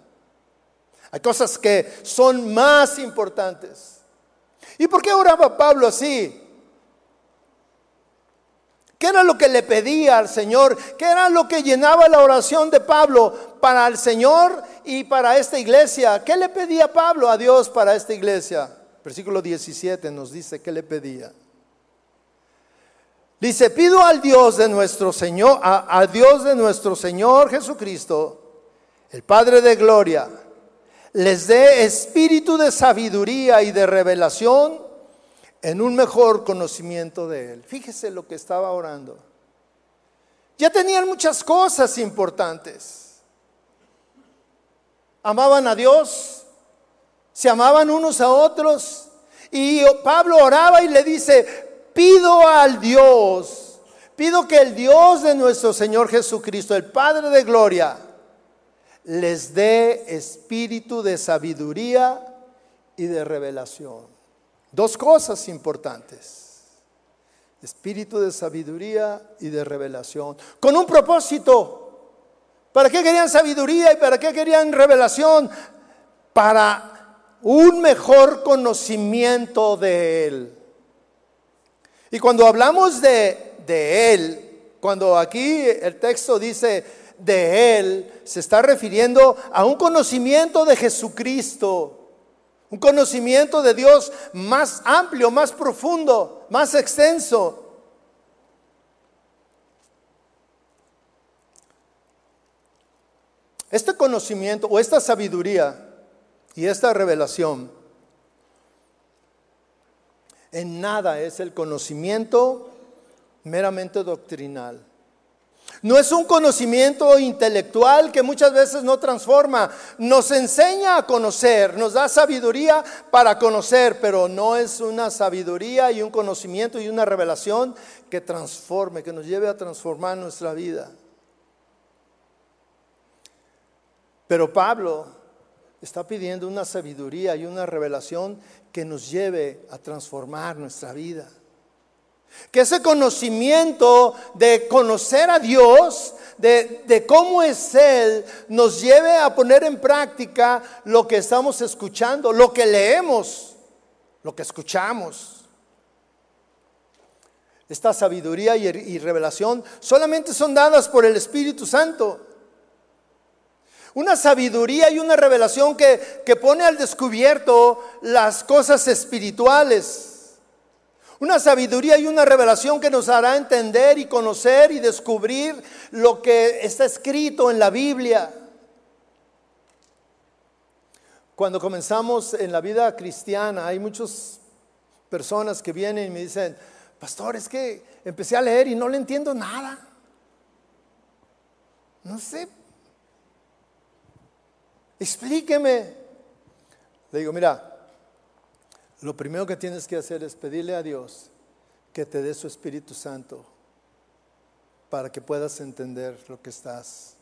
Hay cosas que son más importantes. ¿Y por qué oraba Pablo así? ¿Qué era lo que le pedía al Señor? ¿Qué era lo que llenaba la oración de Pablo para el Señor y para esta iglesia? ¿Qué le pedía Pablo a Dios para esta iglesia? Versículo 17 nos dice qué le pedía. Dice, pido al Dios de nuestro Señor, a, Dios de nuestro Señor Jesucristo, el Padre de gloria, les dé espíritu de sabiduría y de revelación en un mejor conocimiento de Él. Fíjese lo que estaba orando. Ya tenían muchas cosas importantes. Amaban a Dios, se amaban unos a otros. Y Pablo oraba y le dice, pido al Dios, pido que el Dios de nuestro Señor Jesucristo, el Padre de Gloria, les dé espíritu de sabiduría y de revelación. Dos cosas importantes. Espíritu de sabiduría y de revelación. Con un propósito. ¿Para qué querían sabiduría y para qué querían revelación? Para un mejor conocimiento de Él. Y cuando hablamos de, Él, cuando aquí el texto dice de Él, se está refiriendo a un conocimiento de Jesucristo, un conocimiento de Dios más amplio, más profundo, más extenso. Este conocimiento o esta sabiduría y esta revelación en nada es el conocimiento meramente doctrinal. No es un conocimiento intelectual que muchas veces no transforma, nos enseña a conocer, nos da sabiduría para conocer, pero no es una sabiduría y un conocimiento y una revelación que transforme, que nos lleve a transformar nuestra vida. Pero Pablo está pidiendo una sabiduría y una revelación que nos lleve a transformar nuestra vida. Que ese conocimiento de conocer a Dios, de, cómo es Él, nos lleve a poner en práctica lo que estamos escuchando, lo que leemos, lo que escuchamos. Esta sabiduría y, revelación solamente son dadas por el Espíritu Santo. Una sabiduría y una revelación que, que pone al descubierto las cosas espirituales. Una sabiduría y una revelación que nos hará entender y conocer y descubrir lo que está escrito en la Biblia. Cuando comenzamos en la vida cristiana, hay muchas personas que vienen y me dicen, pastor, es que empecé a leer y no le entiendo nada. No sé. Explíqueme. Le digo, mira, lo primero que tienes que hacer es pedirle a Dios que te dé su Espíritu Santo para que puedas entender lo que estás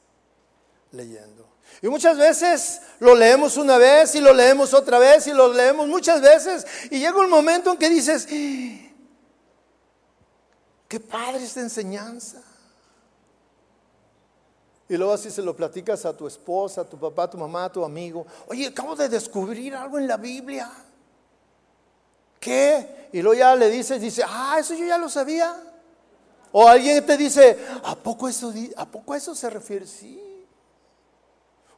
leyendo. Y muchas veces lo leemos una vez y lo leemos otra vez y lo leemos muchas veces y llega un momento en que dices, qué padre esta enseñanza. Y luego así se lo platicas a tu esposa, a tu papá, a tu mamá, a tu amigo. Oye, acabo de descubrir algo en la Biblia. ¿Qué? Y luego ya le dices, dice, ah, eso yo ya lo sabía. O alguien te dice, ¿a poco eso, ¿a poco eso se refiere? Sí.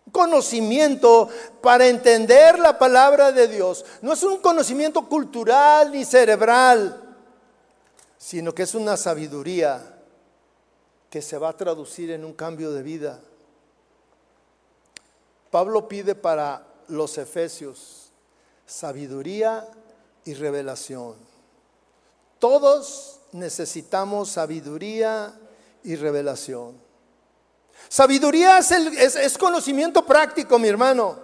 Un conocimiento para entender la palabra de Dios. No es un conocimiento cultural ni cerebral, sino que es una sabiduría que se va a traducir en un cambio de vida. Pablo pide para los efesios sabiduría y revelación. Todos necesitamos sabiduría y revelación. Sabiduría es, conocimiento práctico, mi hermano.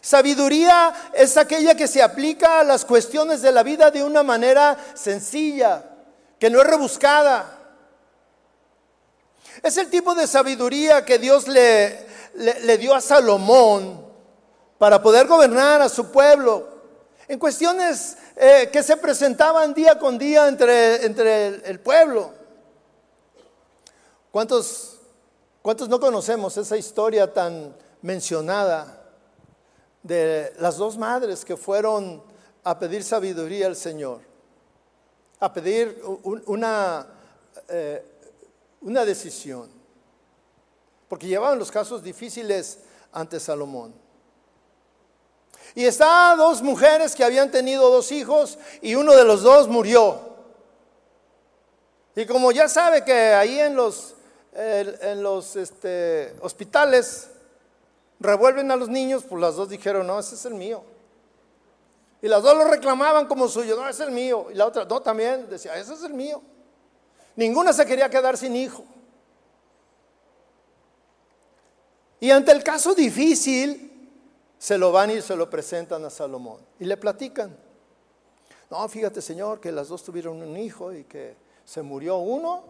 Sabiduría es aquella que se aplica a las cuestiones de la vida de una manera sencilla, que no es rebuscada. Es el tipo de sabiduría que Dios le, le dio a Salomón para poder gobernar a su pueblo en cuestiones eh, que se presentaban día con día entre, entre el, pueblo. ¿Cuántos, ¿Cuántos no conocemos esa historia tan mencionada de las dos madres que fueron a pedir sabiduría al Señor? A pedir una, eh, una decisión. Porque llevaban los casos difíciles ante Salomón. Y está dos mujeres que habían tenido dos hijos y uno de los dos murió. Y como ya sabe que ahí en los, en los este, hospitales revuelven a los niños, pues las dos dijeron, no, ese es el mío. Y las dos lo reclamaban como suyo, no, es el mío. Y la otra, no, también decía, ese es el mío. Ninguna se quería quedar sin hijo. Y ante el caso difícil, se lo van y se lo presentan a Salomón y le platican. No, fíjate Señor, que las dos tuvieron un hijo y que se murió uno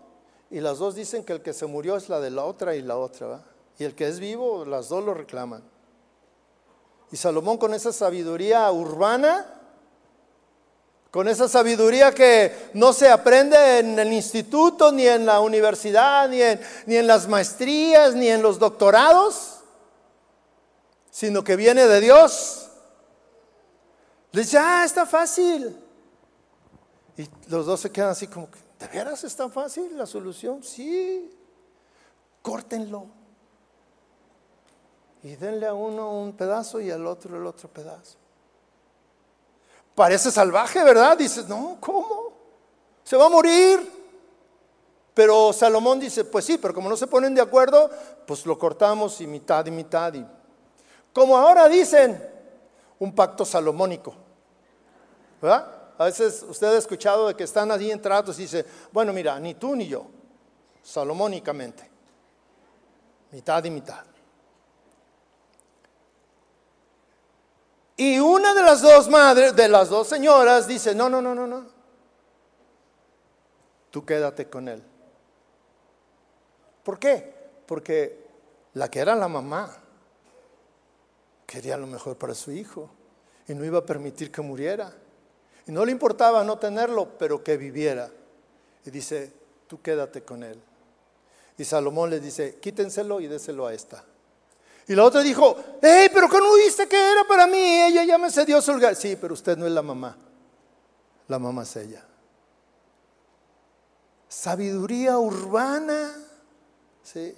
y las dos dicen que el que se murió es la de la otra y la otra, Y el que es vivo, las dos lo reclaman. Y Salomón con esa sabiduría urbana, con esa sabiduría que no se aprende en el instituto, ni en la universidad, ni en, ni en las maestrías, ni en los doctorados, sino que viene de Dios. Le dice, ah, está fácil. Y los dos se quedan así como que, ¿de veras es tan fácil la solución? Sí, córtenlo. Y denle a uno un pedazo y al otro el otro pedazo. Parece salvaje, ¿verdad? Dices, no, ¿cómo? Se va a morir. Pero Salomón dice, pues sí, pero como no se ponen de acuerdo, pues lo cortamos y mitad y mitad y como ahora dicen, un pacto salomónico. ¿Verdad? A veces usted ha escuchado de que están allí en tratos y dice, bueno, mira, ni tú ni yo, salomónicamente, mitad y mitad. Y una de las dos madres, de las dos señoras, dice, no, no, no, no, no, tú quédate con él. ¿Por qué? Porque la que era la mamá quería lo mejor para su hijo y no iba a permitir que muriera. Y no le importaba no tenerlo, pero que viviera. Y dice, tú quédate con él. Y Salomón le dice, quítenselo y déselo a esta. Y la otra dijo, hey, pero que no viste que era para mí, ella ya me cedió su. Sí, pero usted no es la mamá, la mamá es ella. Sabiduría urbana, ¿sí?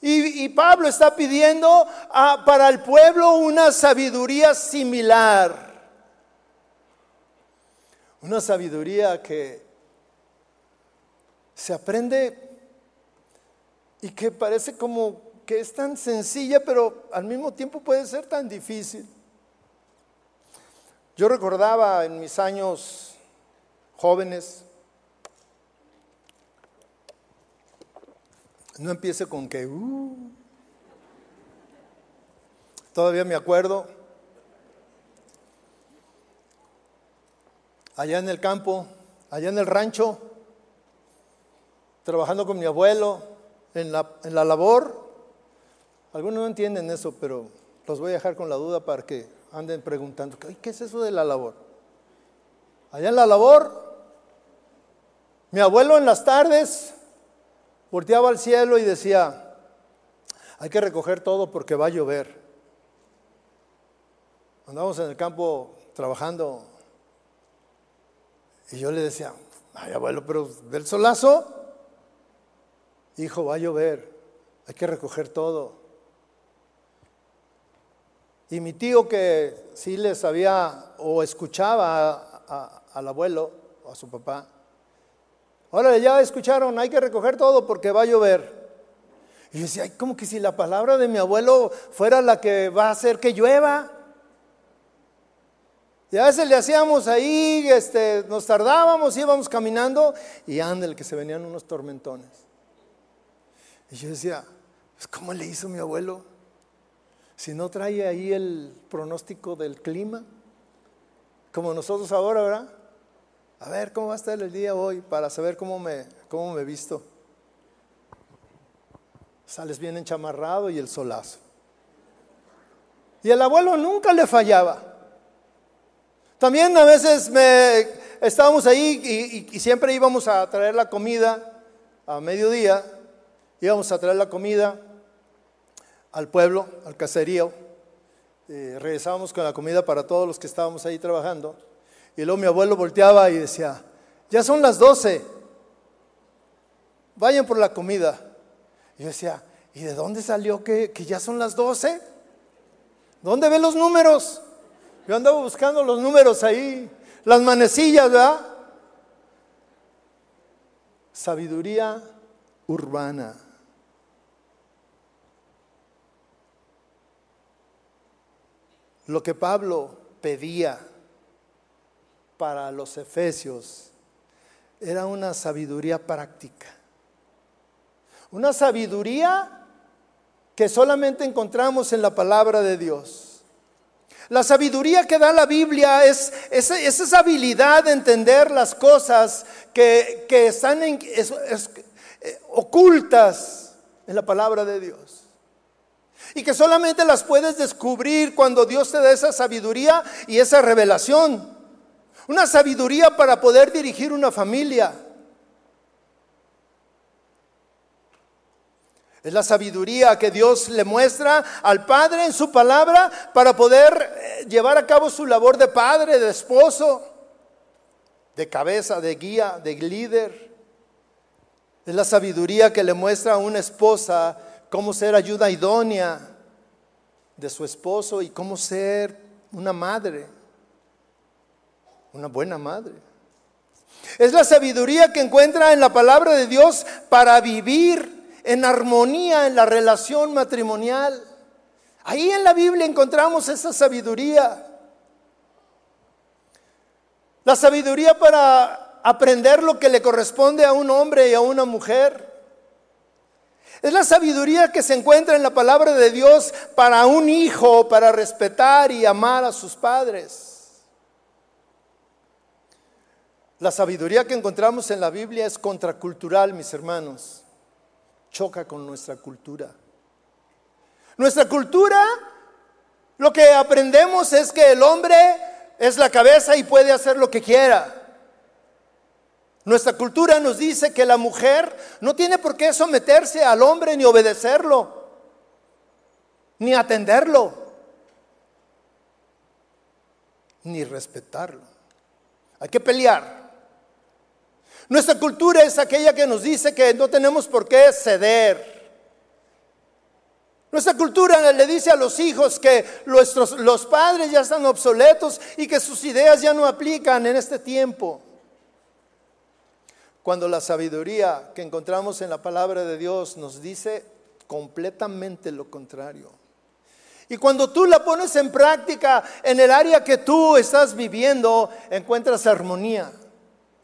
Y, Pablo está pidiendo para el pueblo una sabiduría similar. Una sabiduría que se aprende y que parece como que es tan sencilla, pero al mismo tiempo puede ser tan difícil. Yo recordaba en mis años jóvenes, No empiece con que, uh. todavía me acuerdo, allá en el campo, allá en el rancho, trabajando con mi abuelo en la, en la labor. Algunos no entienden eso, pero los voy a dejar con la duda para que anden preguntando, ¿qué es eso de la labor? Allá en la labor, mi abuelo en las tardes volteaba al cielo y decía, hay que recoger todo porque va a llover. Andábamos en el campo trabajando y yo le decía, ay abuelo, pero del solazo, hijo, va a llover, hay que recoger todo. Y mi tío que sí le sabía o escuchaba al abuelo a su papá, Ahora ya escucharon, hay que recoger todo porque va a llover. Y yo decía, como que si la palabra de mi abuelo fuera la que va a hacer que llueva. Y a veces le hacíamos ahí, este, nos tardábamos, íbamos caminando y ándale que se venían unos tormentones. Y yo decía, pues ¿cómo le hizo mi abuelo? Si no trae ahí el pronóstico del clima, como nosotros ahora, ¿verdad? A ver, ¿cómo va a estar el día hoy para saber cómo me, cómo me visto? Sales bien enchamarrado y el solazo. Y el abuelo nunca le fallaba. También a veces me, estábamos ahí y, siempre íbamos a traer la comida a mediodía, íbamos a traer la comida al pueblo, al caserío. Eh, regresábamos con la comida para todos los que estábamos ahí trabajando. Y luego mi abuelo volteaba y decía, ya son las 12, vayan por la comida. Y yo decía, ¿y de dónde salió que, que ya son las 12? ¿Dónde ve los números? Yo andaba buscando los números ahí, las manecillas, ¿verdad? Sabiduría urbana. Lo que Pablo pedía para los efesios era una sabiduría práctica. Una sabiduría que solamente encontramos en la palabra de Dios. La sabiduría que da la Biblia es, esa habilidad de entender las cosas que, están eh, ocultas en la palabra de Dios. Y que solamente las puedes descubrir cuando Dios te da esa sabiduría y esa revelación. Una sabiduría para poder dirigir una familia. Es la sabiduría que Dios le muestra al Padre en su palabra para poder eh, llevar a cabo su labor de padre, de esposo, de cabeza, de guía, de líder. Es la sabiduría que le muestra a una esposa cómo ser ayuda idónea de su esposo y cómo ser una madre una buena madre. Es la sabiduría que encuentra en la palabra de Dios para vivir en armonía en la relación matrimonial. Ahí en la Biblia encontramos esa sabiduría. La sabiduría para aprender lo que le corresponde a un hombre y a una mujer. Es la sabiduría que se encuentra en la palabra de Dios para un hijo, para respetar y amar a sus padres. La sabiduría que encontramos en la Biblia es contracultural, mis hermanos. Choca con nuestra cultura. Nuestra cultura, lo que aprendemos es que el hombre es la cabeza y puede hacer lo que quiera. Nuestra cultura nos dice que la mujer no tiene por qué someterse al hombre ni obedecerlo, ni atenderlo, ni respetarlo. Hay que pelear. Nuestra cultura es aquella que nos dice que no tenemos por qué ceder. Nuestra cultura le dice a los hijos que nuestros, los padres ya están obsoletos y que sus ideas ya no aplican en este tiempo. Cuando la sabiduría que encontramos en la palabra de Dios nos dice completamente lo contrario. Y cuando tú la pones en práctica en el área que tú estás viviendo, encuentras armonía,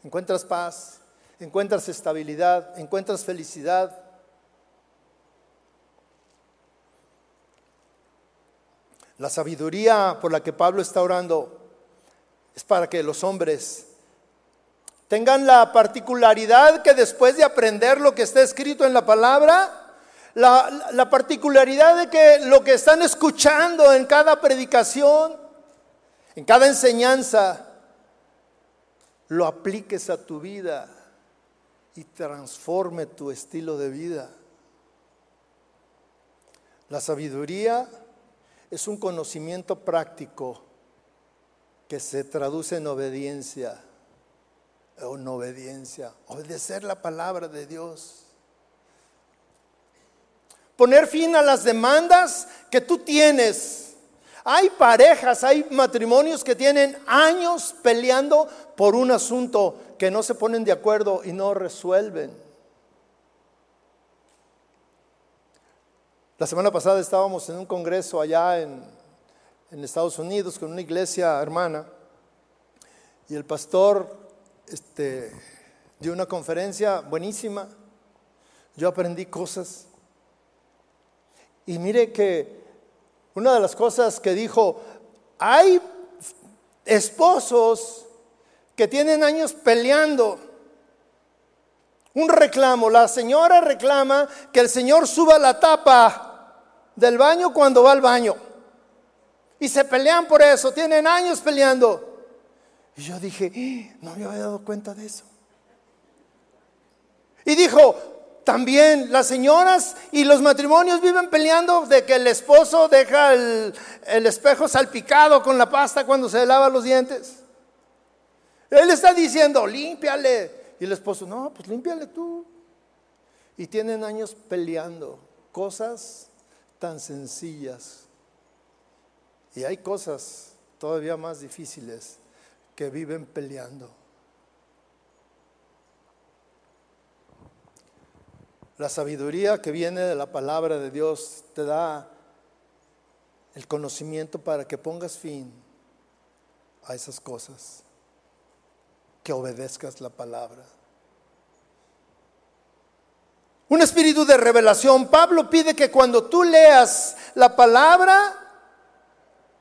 encuentras paz, encuentras estabilidad, encuentras felicidad, La sabiduría por la que Pablo está orando es para que los hombres tengan la particularidad que después de aprender lo que está escrito en la palabra, la, particularidad de que lo que están escuchando en cada predicación, en cada enseñanza, lo apliques a tu vida y transforme tu estilo de vida. La sabiduría es un conocimiento práctico que se traduce en obediencia, en obediencia, obedecer la palabra de Dios. Poner fin a las demandas que tú tienes. Hay parejas, hay matrimonios que tienen años peleando por un asunto que no se ponen de acuerdo y no resuelven. La semana pasada estábamos en un congreso allá en, Estados Unidos con una iglesia hermana y el pastor este, dio una conferencia buenísima. Yo aprendí cosas. Y mire que una de las cosas que dijo, hay esposos que tienen años peleando un reclamo. La señora reclama que el señor suba la tapa del baño cuando va al baño. Y se pelean por eso, tienen años peleando. Y yo dije, ¡Ah! no me había dado cuenta de eso. Y dijo, también las señoras y los matrimonios viven peleando de que el esposo deja el, espejo salpicado con la pasta cuando se lava los dientes. Él está diciendo, límpiale. Y el esposo, no, pues límpiale tú. Y tienen años peleando cosas tan sencillas. Y hay cosas todavía más difíciles que viven peleando. La sabiduría que viene de la palabra de Dios te da el conocimiento para que pongas fin a esas cosas, que obedezcas la palabra. Un espíritu de revelación. Pablo pide que cuando tú leas la palabra,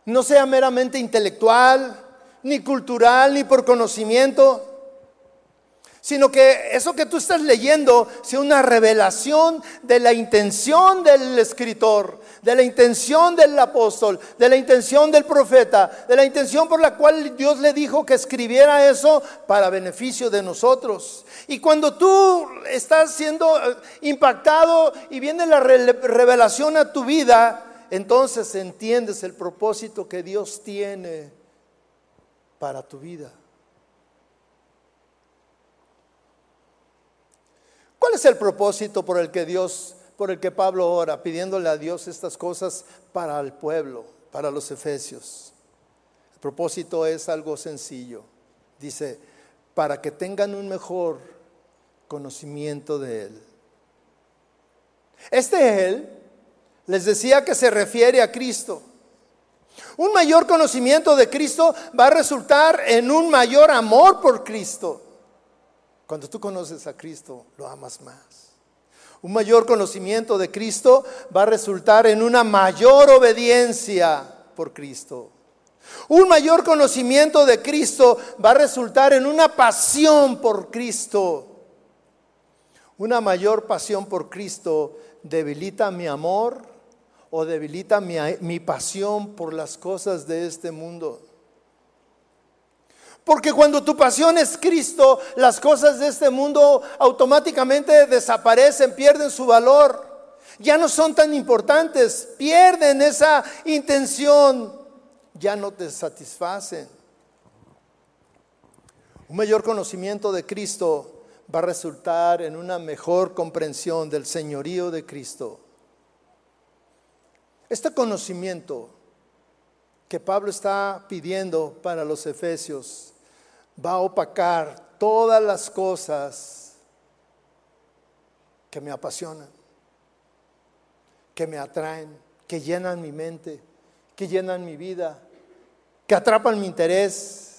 no sea meramente intelectual, ni cultural, ni por conocimiento, sino que eso que tú estás leyendo sea una revelación de la intención del escritor, de la intención del apóstol, de la intención del profeta, de la intención por la cual Dios le dijo que escribiera eso para beneficio de nosotros. Y cuando tú estás siendo eh, impactado y viene la revelación a tu vida, entonces entiendes el propósito que Dios tiene para tu vida. ¿Cuál es el propósito por el que Dios, por el que Pablo ora, pidiéndole a Dios estas cosas para el pueblo, para los efesios? El propósito es algo sencillo. Dice, para que tengan un mejor conocimiento de Él. Este Él les decía que se refiere a Cristo. Un mayor conocimiento de Cristo va a resultar en un mayor amor por Cristo. Cuando tú conoces a Cristo, lo amas más. Un mayor conocimiento de Cristo va a resultar en una mayor obediencia por Cristo. Un mayor conocimiento de Cristo va a resultar en una pasión por Cristo. Una mayor pasión por Cristo debilita mi amor o debilita mi, pasión por las cosas de este mundo. Porque cuando tu pasión es Cristo, las cosas de este mundo automáticamente desaparecen, pierden su valor. Ya no son tan importantes, pierden esa intención, ya no te satisfacen. Un mayor conocimiento de Cristo va a resultar en una mejor comprensión del señorío de Cristo. Este conocimiento que Pablo está pidiendo para los efesios va a opacar todas las cosas que me apasionan, que me atraen, que llenan mi mente, que llenan mi vida, que atrapan mi interés,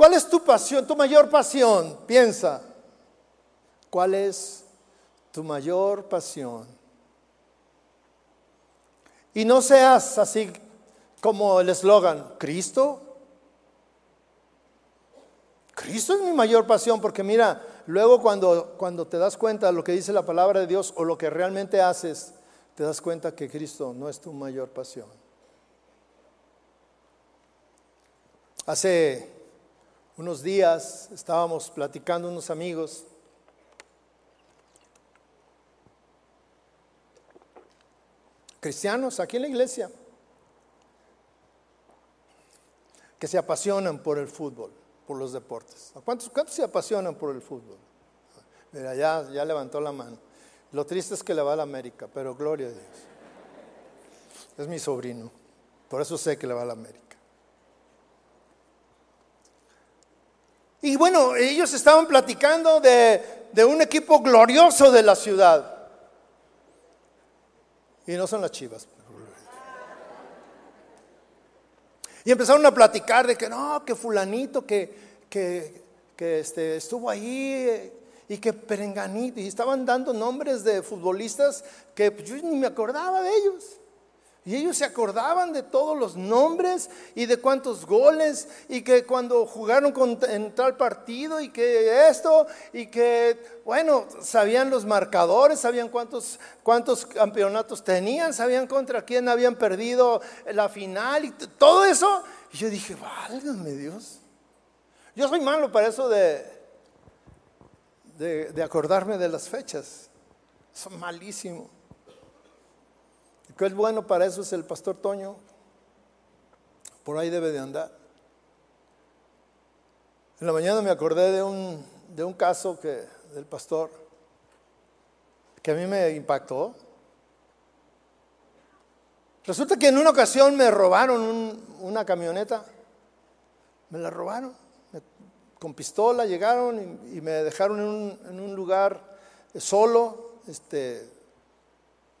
¿Cuál es tu pasión, tu mayor pasión? Piensa. ¿Cuál es tu mayor pasión? Y no seas así como el eslogan, Cristo. Cristo es mi mayor pasión porque mira, luego cuando, cuando te das cuenta de lo que dice la palabra de Dios o lo que realmente haces, te das cuenta que Cristo no es tu mayor pasión. Hace unos días estábamos platicando unos amigos cristianos aquí en la iglesia que se apasionan por el fútbol, por los deportes. ¿Cuántos, cuántos se apasionan por el fútbol? Mira, ya, ya levantó la mano. Lo triste es que le va a la América, pero gloria a Dios. Es mi sobrino, por eso sé que le va a la América. Y bueno, ellos estaban platicando de, un equipo glorioso de la ciudad. Y no son las chivas. Y empezaron a platicar de que no, que fulanito, que, que, este, estuvo ahí y que perenganito. Y estaban dando nombres de futbolistas que yo ni me acordaba de ellos. Y ellos se acordaban de todos los nombres y de cuántos goles y que cuando jugaron en tal partido y que esto y que, bueno, sabían los marcadores, sabían cuántos, cuántos campeonatos tenían, sabían contra quién habían perdido la final y todo eso. Y yo dije, válgame Dios. Yo soy malo para eso de, de, de acordarme de las fechas. Son malísimo que es bueno para eso es el pastor Toño. Por ahí debe de andar. En la mañana me acordé de un, de un caso que, del pastor que a mí me impactó. Resulta que en una ocasión me robaron una camioneta. Me la robaron. con pistola llegaron y, me dejaron en un, en un, lugar solo, este,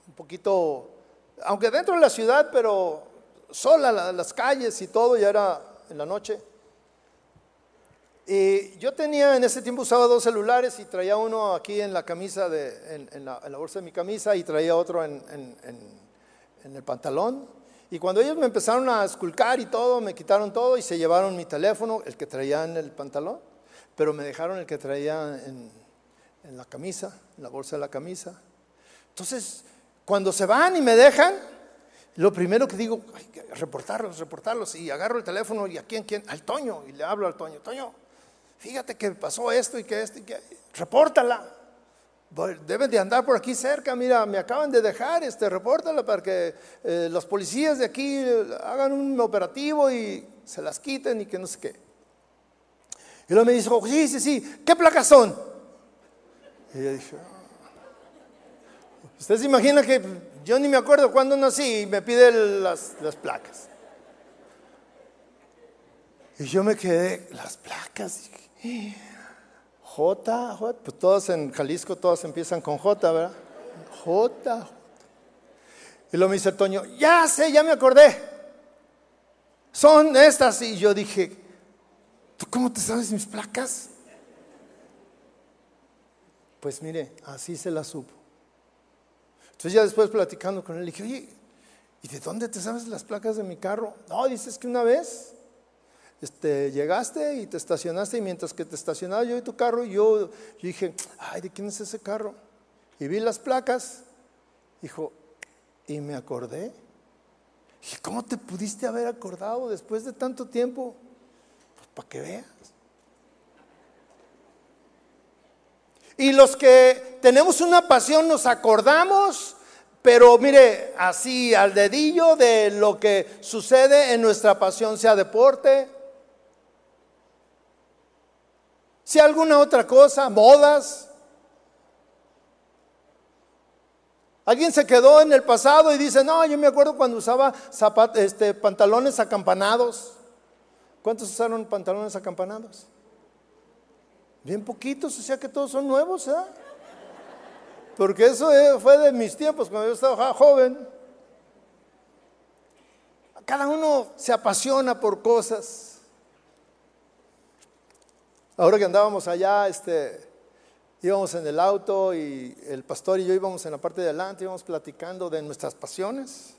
un poquito aunque dentro de la ciudad, pero sola las calles y todo, ya era en la noche. Y yo tenía, en ese tiempo usaba dos celulares y traía uno aquí en la camisa, en, la, bolsa de mi camisa y traía otro en, en, el pantalón. Y cuando ellos me empezaron a esculcar y todo, me quitaron todo y se llevaron mi teléfono, el que traía en el pantalón, pero me dejaron el que traía en, la camisa, en la bolsa de la camisa. Entonces, cuando se van y me dejan, lo primero que digo, que reportarlos, reportarlos. Y agarro el teléfono y a quién, quién, al Toño. Y le hablo al Toño, Toño, fíjate que pasó esto y que esto y que, repórtala. Deben de andar por aquí cerca, mira, me acaban de dejar, este, repórtala para que eh, los policías de aquí hagan un operativo y se las quiten y que no sé qué. Y luego me dijo, sí, sí, sí, ¿qué placas son? Y yo dije, Usted se imagina que yo ni me acuerdo cuándo nací y me pide las, placas. Y yo me quedé, las placas. J, J, pues todos en Jalisco, todos empiezan con J, ¿verdad? J, Y lo me dice Toño, ya sé, ya me acordé. Son estas. Y yo dije, ¿tú cómo te sabes mis placas? Pues mire, así se la supo. Entonces ya después platicando con él, le dije, oye, ¿y de dónde te sabes las placas de mi carro? No, dices que una vez este, llegaste y te estacionaste y mientras que te estacionaba yo y tu carro, yo, yo dije, ay, ¿de quién es ese carro? Y vi las placas, dijo, y me acordé. ¿Y cómo te pudiste haber acordado después de tanto tiempo? Pues para que veas. Y los que tenemos una pasión nos acordamos, pero mire, así al dedillo de lo que sucede en nuestra pasión, sea deporte, sea alguna otra cosa, modas. Alguien se quedó en el pasado y dice, no, yo me acuerdo cuando usaba este, pantalones acampanados. ¿Cuántos usaron pantalones acampanados? Bien poquitos, o sea que todos son nuevos, ¿eh? Porque eso eh, fue de mis tiempos, cuando yo estaba joven. Cada uno se apasiona por cosas. Ahora que andábamos allá, este, íbamos en el auto y el pastor y yo íbamos en la parte de adelante, íbamos platicando de nuestras pasiones.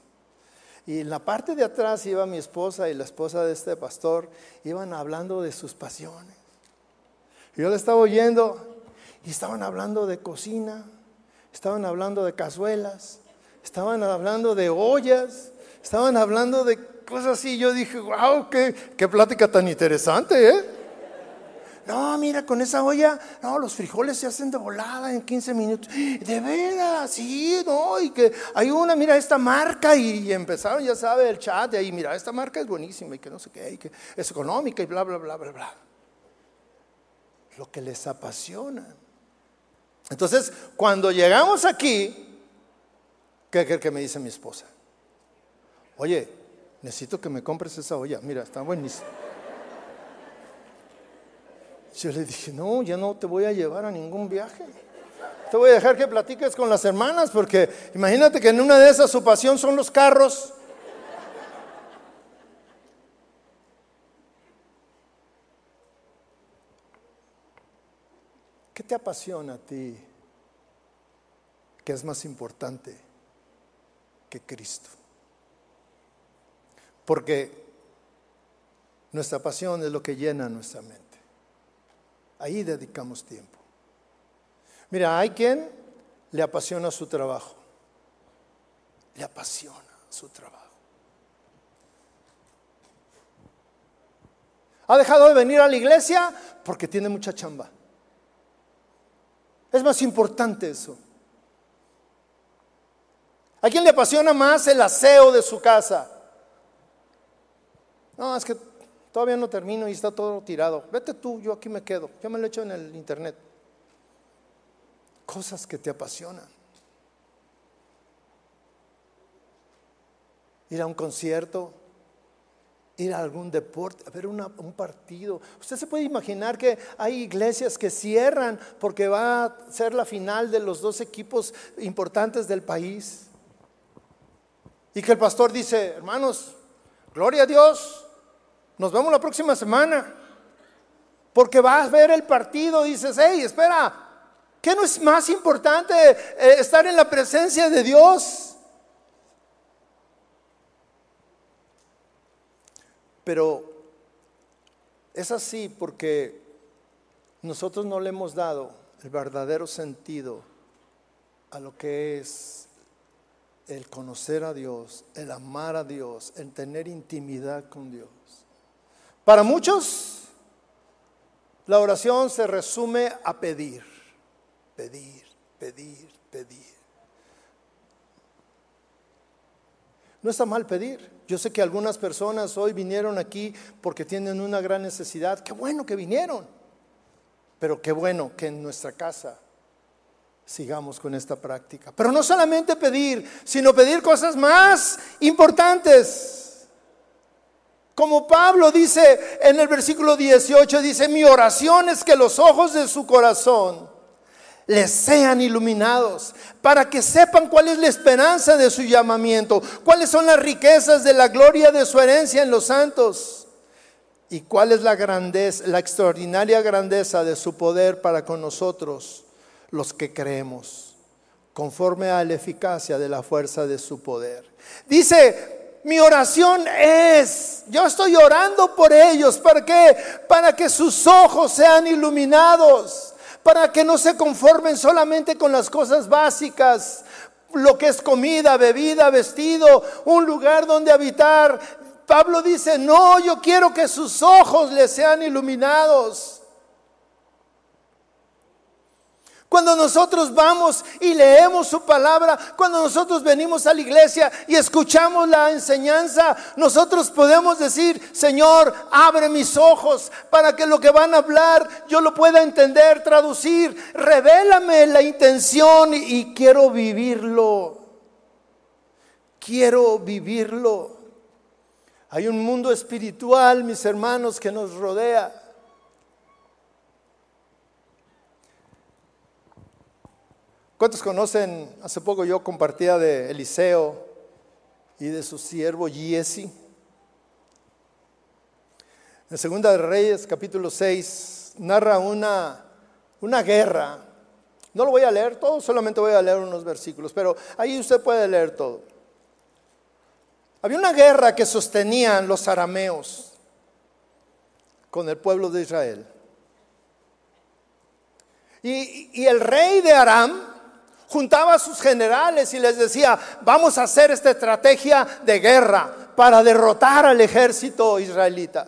Y en la parte de atrás iba mi esposa y la esposa de este pastor, iban hablando de sus pasiones. Yo le estaba oyendo y estaban hablando de cocina, estaban hablando de cazuelas, estaban hablando de ollas, estaban hablando de cosas así. Yo dije, wow, qué, qué plática tan interesante, ¿eh? No, mira, con esa olla, no, los frijoles se hacen de volada en 15 minutos. De veras, sí, no, y que hay una, mira, esta marca, y, empezaron, ya sabe, el chat de ahí, mira, esta marca es buenísima, y que no sé qué, y que es económica, y bla, bla, bla, bla, bla lo que les apasiona. Entonces, cuando llegamos aquí, ¿qué crees que me dice mi esposa? Oye, necesito que me compres esa olla. Mira, está buenísima. Yo le dije, no, ya no te voy a llevar a ningún viaje. Te voy a dejar que platiques con las hermanas, porque imagínate que en una de esas su pasión son los carros. ¿Qué te apasiona a ti? ¿Qué es más importante que Cristo? Porque nuestra pasión es lo que llena nuestra mente. Ahí dedicamos tiempo. Mira, hay quien le apasiona su trabajo. Le apasiona su trabajo. Ha dejado de venir a la iglesia porque tiene mucha chamba. Es más importante eso. ¿A quién le apasiona más el aseo de su casa? No, es que todavía no termino y está todo tirado. Vete tú, yo aquí me quedo. Yo me lo echo en el internet. Cosas que te apasionan. Ir a un concierto, ir a algún deporte, a ver un partido. Usted se puede imaginar que hay iglesias que cierran porque va a ser la final de los dos equipos importantes del país. Y que el pastor dice, hermanos, gloria a Dios, nos vemos la próxima semana. Porque vas a ver el partido dices, hey, espera, ¿qué no es más importante eh, estar en la presencia de Dios? Pero es así porque nosotros no le hemos dado el verdadero sentido a lo que es el conocer a Dios, el amar a Dios, el tener intimidad con Dios. Para muchos, la oración se resume a pedir, pedir, pedir, pedir. No está mal pedir. Yo sé que algunas personas hoy vinieron aquí porque tienen una gran necesidad. Qué bueno que vinieron. Pero qué bueno que en nuestra casa sigamos con esta práctica. Pero no solamente pedir, sino pedir cosas más importantes. Como Pablo dice en el versículo 18, dice, mi oración es que los ojos de su corazón les sean iluminados, para que sepan cuál es la esperanza de su llamamiento, cuáles son las riquezas de la gloria de su herencia en los santos y cuál es la grandeza, la extraordinaria grandeza de su poder para con nosotros, los que creemos, conforme a la eficacia de la fuerza de su poder. Dice, mi oración es, yo estoy orando por ellos, ¿para qué? Para que sus ojos sean iluminados para que no se conformen solamente con las cosas básicas, lo que es comida, bebida, vestido, un lugar donde habitar. Pablo dice, no, yo quiero que sus ojos les sean iluminados. Cuando nosotros vamos y leemos su palabra, cuando nosotros venimos a la iglesia y escuchamos la enseñanza, nosotros podemos decir, Señor, abre mis ojos para que lo que van a hablar yo lo pueda entender, traducir. Revélame la intención y quiero vivirlo. Quiero vivirlo. Hay un mundo espiritual, mis hermanos, que nos rodea. ¿Cuántos conocen? Hace poco yo compartía de Eliseo y de su siervo Giesi. En Segunda de Reyes, capítulo 6, narra una, una guerra. No lo voy a leer todo, solamente voy a leer unos versículos, pero ahí usted puede leer todo. Había una guerra que sostenían los arameos con el pueblo de Israel. Y, y el rey de Aram juntaba a sus generales y les decía, vamos a hacer esta estrategia de guerra para derrotar al ejército israelita.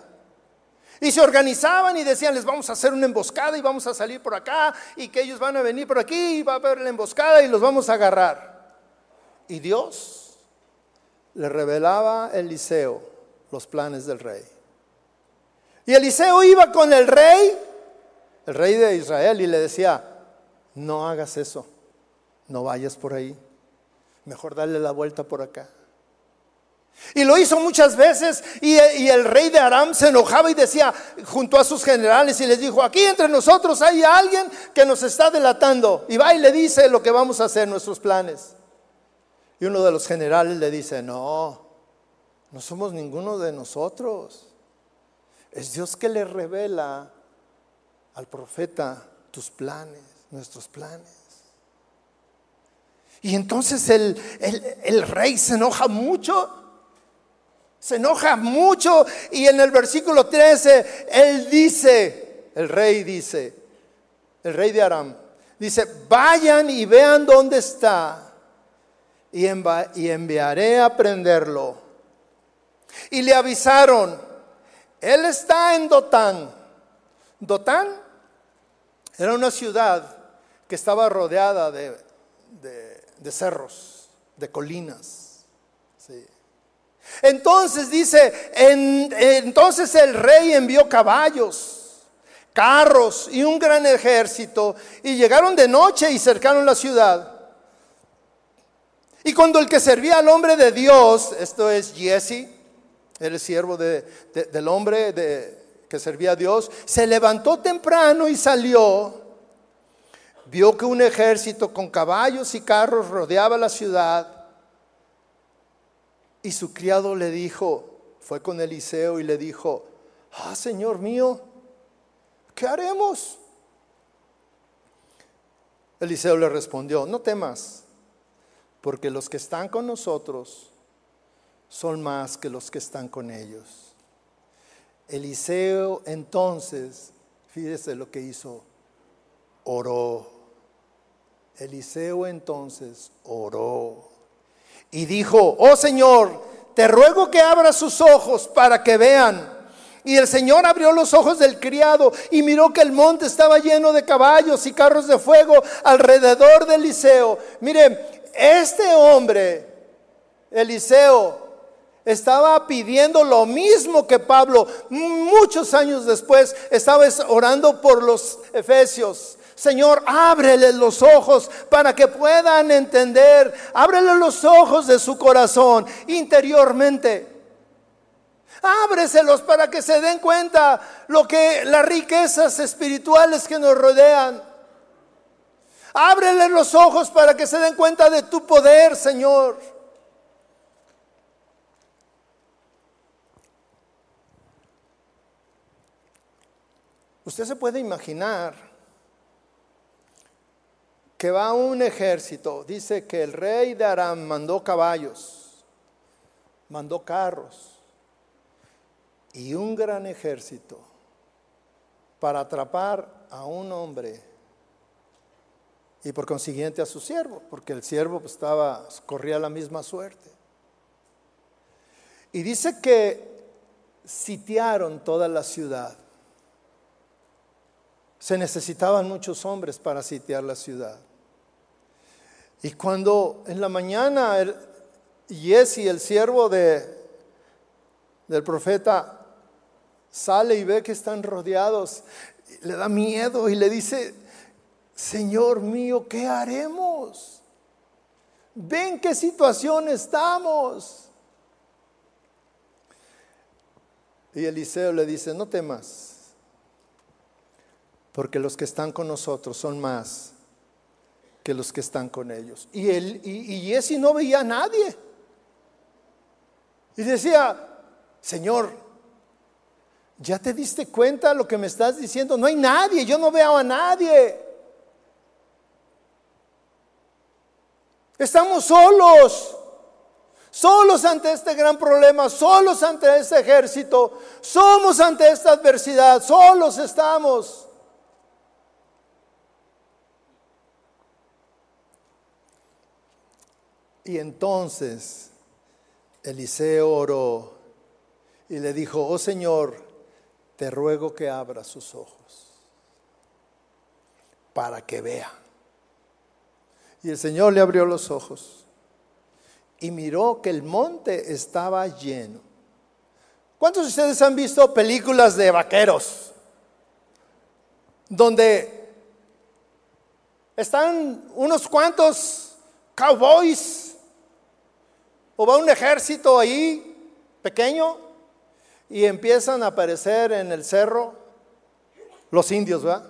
Y se organizaban y decían, les vamos a hacer una emboscada y vamos a salir por acá y que ellos van a venir por aquí y va a haber la emboscada y los vamos a agarrar. Y Dios le revelaba a Eliseo los planes del rey. Y Eliseo iba con el rey, el rey de Israel, y le decía, no hagas eso no vayas por ahí, mejor dale la vuelta por acá. Y lo hizo muchas veces y, el rey de Aram se enojaba y decía junto a sus generales y les dijo, aquí entre nosotros hay alguien que nos está delatando y va y le dice lo que vamos a hacer, nuestros planes. Y uno de los generales le dice, no, no somos ninguno de nosotros. Es Dios que le revela al profeta tus planes, nuestros planes. Y entonces el, rey se enoja mucho. Se enoja mucho y en el versículo 13 él dice, el rey dice, el rey de Aram, dice, vayan y vean dónde está y, enviaré a prenderlo. Y le avisaron, él está en Dotán. Dotán era una ciudad que estaba rodeada de de cerros, de colinas. Entonces dice, entonces el rey envió caballos, carros y un gran ejército y llegaron de noche y cercaron la ciudad. Y cuando el que servía al hombre de Dios, esto es Jesse, el siervo del hombre que servía a Dios, se levantó temprano y salió vio que un ejército con caballos y carros rodeaba la ciudad y su criado le dijo, fue con Eliseo y le dijo, ah, Señor mío, ¿qué haremos? Eliseo le respondió, no temas, porque los que están con nosotros son más que los que están con ellos. Eliseo entonces, fíjese lo que hizo, oró Eliseo entonces oró y dijo, oh Señor, te ruego que abra sus ojos para que vean. Y el Señor abrió los ojos del criado y miró que el monte estaba lleno de caballos y carros de fuego alrededor de Eliseo. Mire, este hombre, Eliseo, estaba pidiendo lo mismo que Pablo. Muchos años después estaba orando por los efesios. Señor, ábrele los ojos para que puedan entender. Ábrele los ojos de su corazón interiormente. Ábreselos para que se den cuenta lo que las riquezas espirituales que nos rodean. Ábrele los ojos para que se den cuenta de tu poder, Señor. Usted se puede imaginar que va un ejército, dice que el rey de Aram mandó caballos, mandó carros y un gran ejército para atrapar a un hombre y por consiguiente a su siervo, porque el siervo pues, estaba corría la misma suerte. Y dice que sitiaron toda la ciudad. Se necesitaban muchos hombres para sitiar la ciudad. Y cuando en la mañana el, el siervo de, del profeta, sale y ve que están rodeados, le da miedo y le dice, Señor mío, ¿qué haremos? Ven qué situación estamos. Y Eliseo le dice, no temas porque los que están con nosotros son más que los que están con ellos. Y, él, y, y Jesse no veía a nadie. Y decía, Señor, ¿ya te diste cuenta lo que me estás diciendo? No hay nadie, yo no veo a nadie. Estamos solos, solos ante este gran problema, solos ante este ejército, somos ante esta adversidad, solos estamos. Y entonces Eliseo oró y le dijo, oh Señor, te ruego que abra sus ojos para que vea. Y el Señor le abrió los ojos y miró que el monte estaba lleno. ¿Cuántos de ustedes han visto películas de vaqueros? Donde están unos cuantos cowboys o va un ejército ahí, pequeño, y empiezan a aparecer en el cerro los indios, ¿verdad?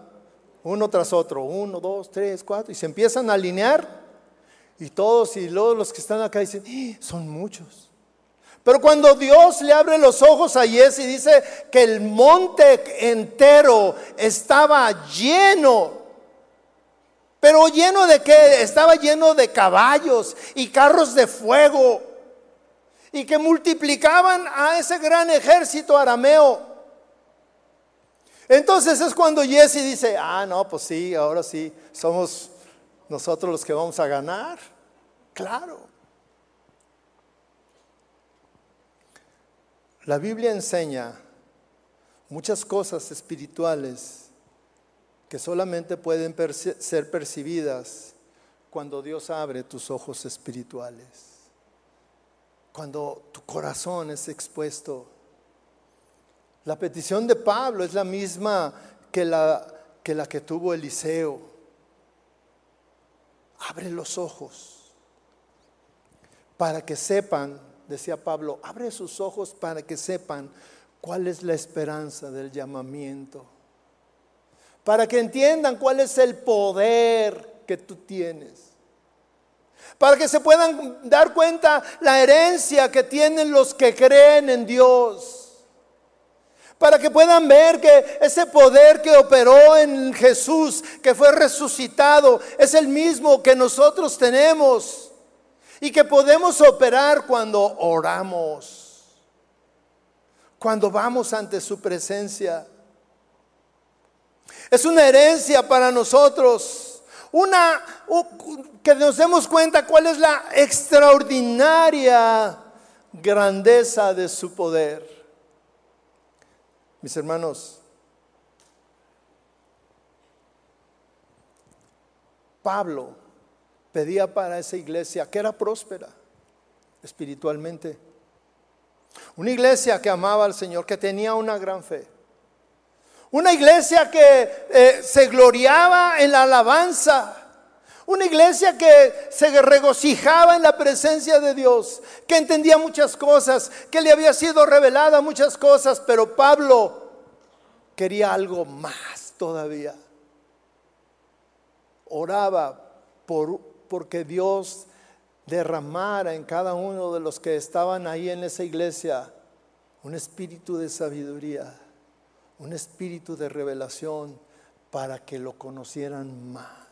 Uno tras otro, uno, dos, tres, cuatro, y se empiezan a alinear, y todos, y luego los que están acá dicen, ¡Ah! son muchos. Pero cuando Dios le abre los ojos a Jesse y dice que el monte entero estaba lleno pero lleno de qué? Estaba lleno de caballos y carros de fuego y que multiplicaban a ese gran ejército arameo. Entonces es cuando Jesse dice, ah, no, pues sí, ahora sí, somos nosotros los que vamos a ganar. Claro. La Biblia enseña muchas cosas espirituales que solamente pueden ser percibidas cuando Dios abre tus ojos espirituales cuando tu corazón es expuesto. La petición de Pablo es la misma que la que, tuvo Eliseo. Abre los ojos para que sepan, decía Pablo, abre sus ojos para que sepan cuál es la esperanza del llamamiento. Para que entiendan cuál es el poder que tú tienes para que se puedan dar cuenta la herencia que tienen los que creen en Dios. Para que puedan ver que ese poder que operó en Jesús, que fue resucitado, es el mismo que nosotros tenemos y que podemos operar cuando oramos, cuando vamos ante su presencia. Es una herencia para nosotros una, que nos demos cuenta cuál es la extraordinaria grandeza de su poder. Mis hermanos, Pablo pedía para esa iglesia que era próspera espiritualmente. Una iglesia que amaba al Señor, que tenía una gran fe. Una iglesia que eh, se gloriaba en la alabanza. Una iglesia que se regocijaba en la presencia de Dios, que entendía muchas cosas, que le había sido revelada muchas cosas, pero Pablo quería algo más todavía. oraba por, porque Dios derramara en cada uno de los que estaban ahí en esa iglesia un espíritu de sabiduría, un espíritu de revelación para que lo conocieran más.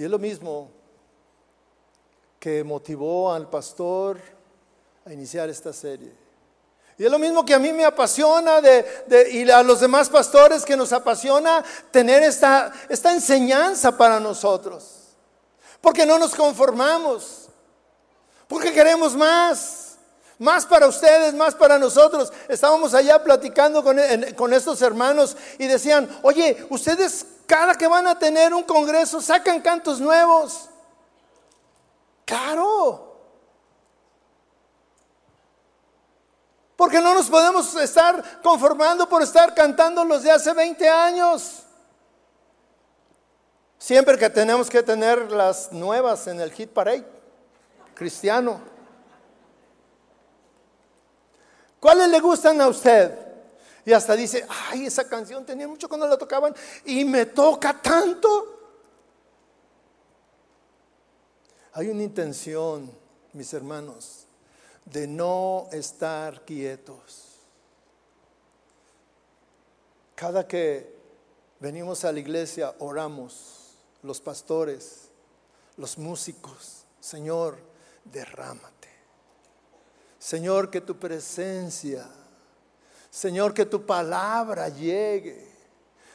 Y es lo mismo que motivó al pastor a iniciar esta serie. Y es lo mismo que a mí me apasiona y a los demás pastores que nos apasiona tener esta, enseñanza para nosotros. Porque no nos conformamos. Porque queremos más. Más para ustedes, más para nosotros. Estábamos allá platicando con estos hermanos y decían, oye, ustedes cada que van a tener un congreso sacan cantos nuevos. Claro. Porque no nos podemos estar conformando por estar cantando los de hace 20 años. Siempre que tenemos que tener las nuevas en el hit parade cristiano. ¿Cuáles le gustan a usted? Y hasta dice, ay, esa canción tenía mucho cuando la tocaban y me toca tanto. Hay una intención, mis hermanos, de no estar quietos. Cada que venimos a la iglesia, oramos, los pastores, los músicos, Señor, derrámate. Señor, que tu presencia, Señor, que tu palabra llegue.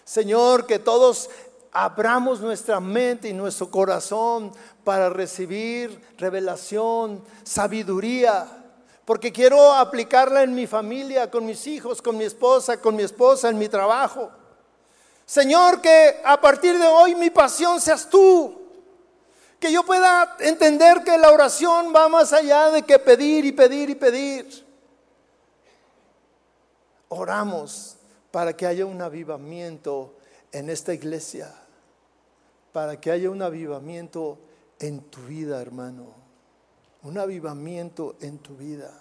Señor, que todos abramos nuestra mente y nuestro corazón para recibir revelación, sabiduría porque quiero aplicarla en mi familia, con mis hijos, con mi esposa, con mi esposa, en mi trabajo. Señor, que a partir de hoy mi pasión seas tú. Que yo pueda entender que la oración va más allá de que pedir y pedir y pedir. Oramos para que haya un avivamiento en esta iglesia, para que haya un avivamiento en tu vida, hermano un avivamiento en tu vida.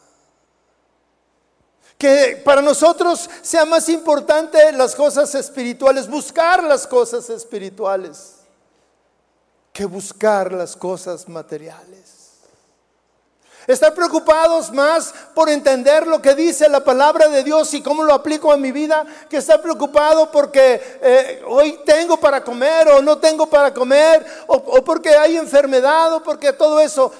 Que para nosotros sea más importante las cosas espirituales, buscar las cosas espirituales, que buscar las cosas materiales. Estar preocupados más por entender lo que dice la palabra de Dios y cómo lo aplico a mi vida, que estar preocupado porque eh, hoy tengo para comer o no tengo para comer, o, o porque hay enfermedad, o porque todo eso.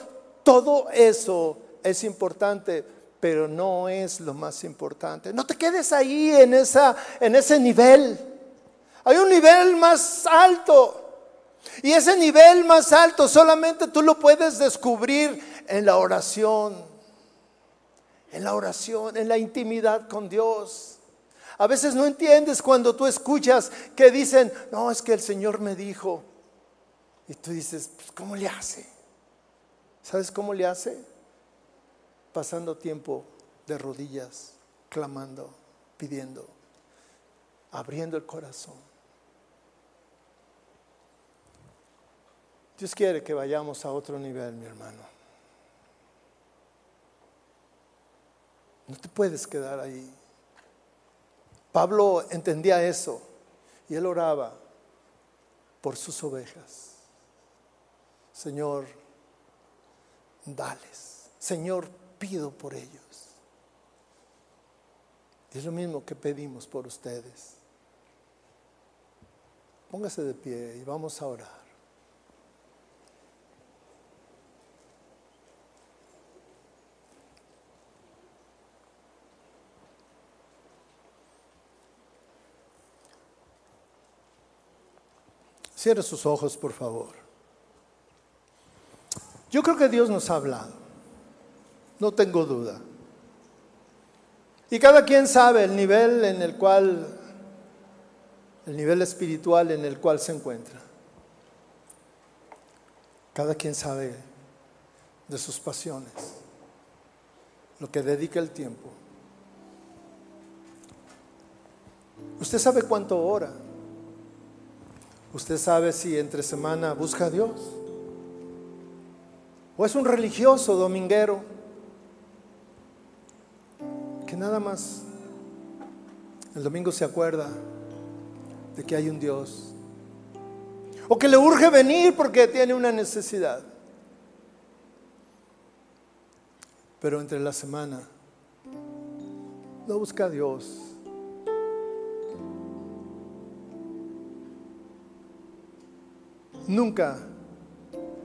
Todo eso es importante, pero no es lo más importante. No te quedes ahí en, esa, en ese nivel. Hay un nivel más alto. Y ese nivel más alto solamente tú lo puedes descubrir en la oración. En la oración, en la intimidad con Dios. A veces no entiendes cuando tú escuchas que dicen, no, es que el Señor me dijo. Y tú dices, pues, ¿cómo le hace? ¿Sabes cómo le hace? Pasando tiempo de rodillas, clamando, pidiendo, abriendo el corazón. Dios quiere que vayamos a otro nivel, mi hermano. No te puedes quedar ahí. Pablo entendía eso y él oraba por sus ovejas. Señor, dales. Señor, pido por ellos. es lo mismo que pedimos por ustedes. Póngase de pie y vamos a orar. Cierre sus ojos, por favor. Yo creo que Dios nos ha hablado, no tengo duda. Y cada quien sabe el nivel en el cual, el nivel espiritual en el cual se encuentra. Cada quien sabe de sus pasiones, lo que dedica el tiempo. Usted sabe cuánto ora. Usted sabe si entre semana busca a Dios. O es un religioso dominguero que nada más el domingo se acuerda de que hay un Dios o que le urge venir porque tiene una necesidad. Pero entre la semana no busca a Dios. Nunca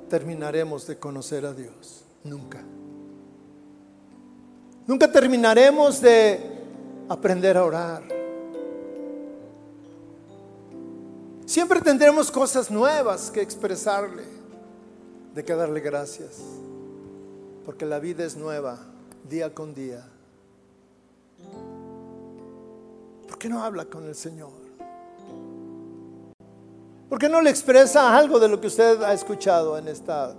terminaremos de conocer a Dios. Nunca. Nunca terminaremos de aprender a orar. Siempre tendremos cosas nuevas que expresarle, de que darle gracias, porque la vida es nueva día con día. ¿Por qué no habla con el Señor? ¿Por qué no le expresa algo de lo que usted ha escuchado en esta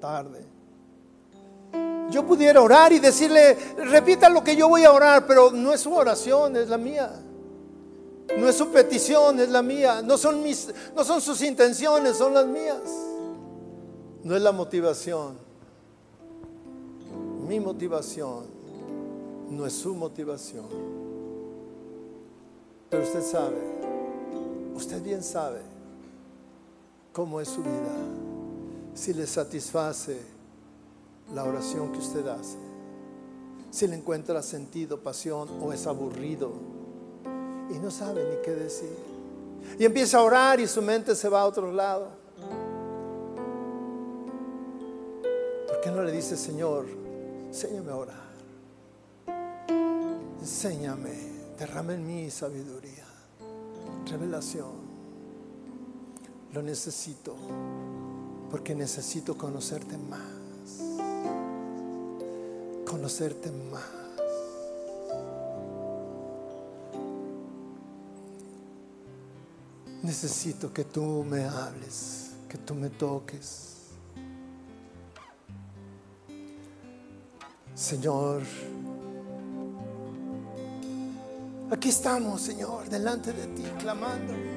tarde? Yo pudiera orar y decirle, repita lo que yo voy a orar, pero no es su oración, es la mía. No es su petición, es la mía. No son, mis, no son sus intenciones, son las mías. No es la motivación. Mi motivación no es su motivación. Pero usted sabe, usted bien sabe cómo es su vida, si le satisface la oración que usted hace, si le encuentra sentido, pasión o es aburrido y no sabe ni qué decir. Y empieza a orar y su mente se va a otro lado. ¿Por qué no le dice, Señor, enséñame a orar? Enséñame, derrame en mí sabiduría, revelación. Lo necesito porque necesito conocerte más. Conocerte más. Necesito que tú me hables, que tú me toques. Señor, aquí estamos, Señor, delante de ti, clamando.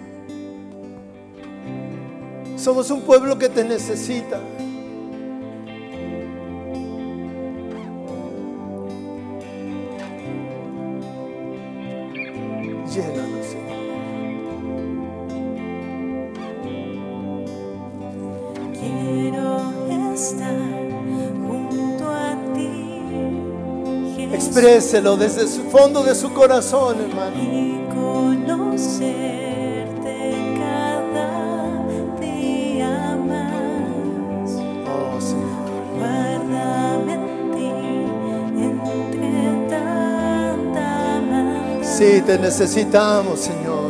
Somos un pueblo que te necesita. Llénanos, Señor. Quiero estar junto a ti. Expréselo desde el fondo de su corazón, hermano. Sí, te necesitamos, Señor.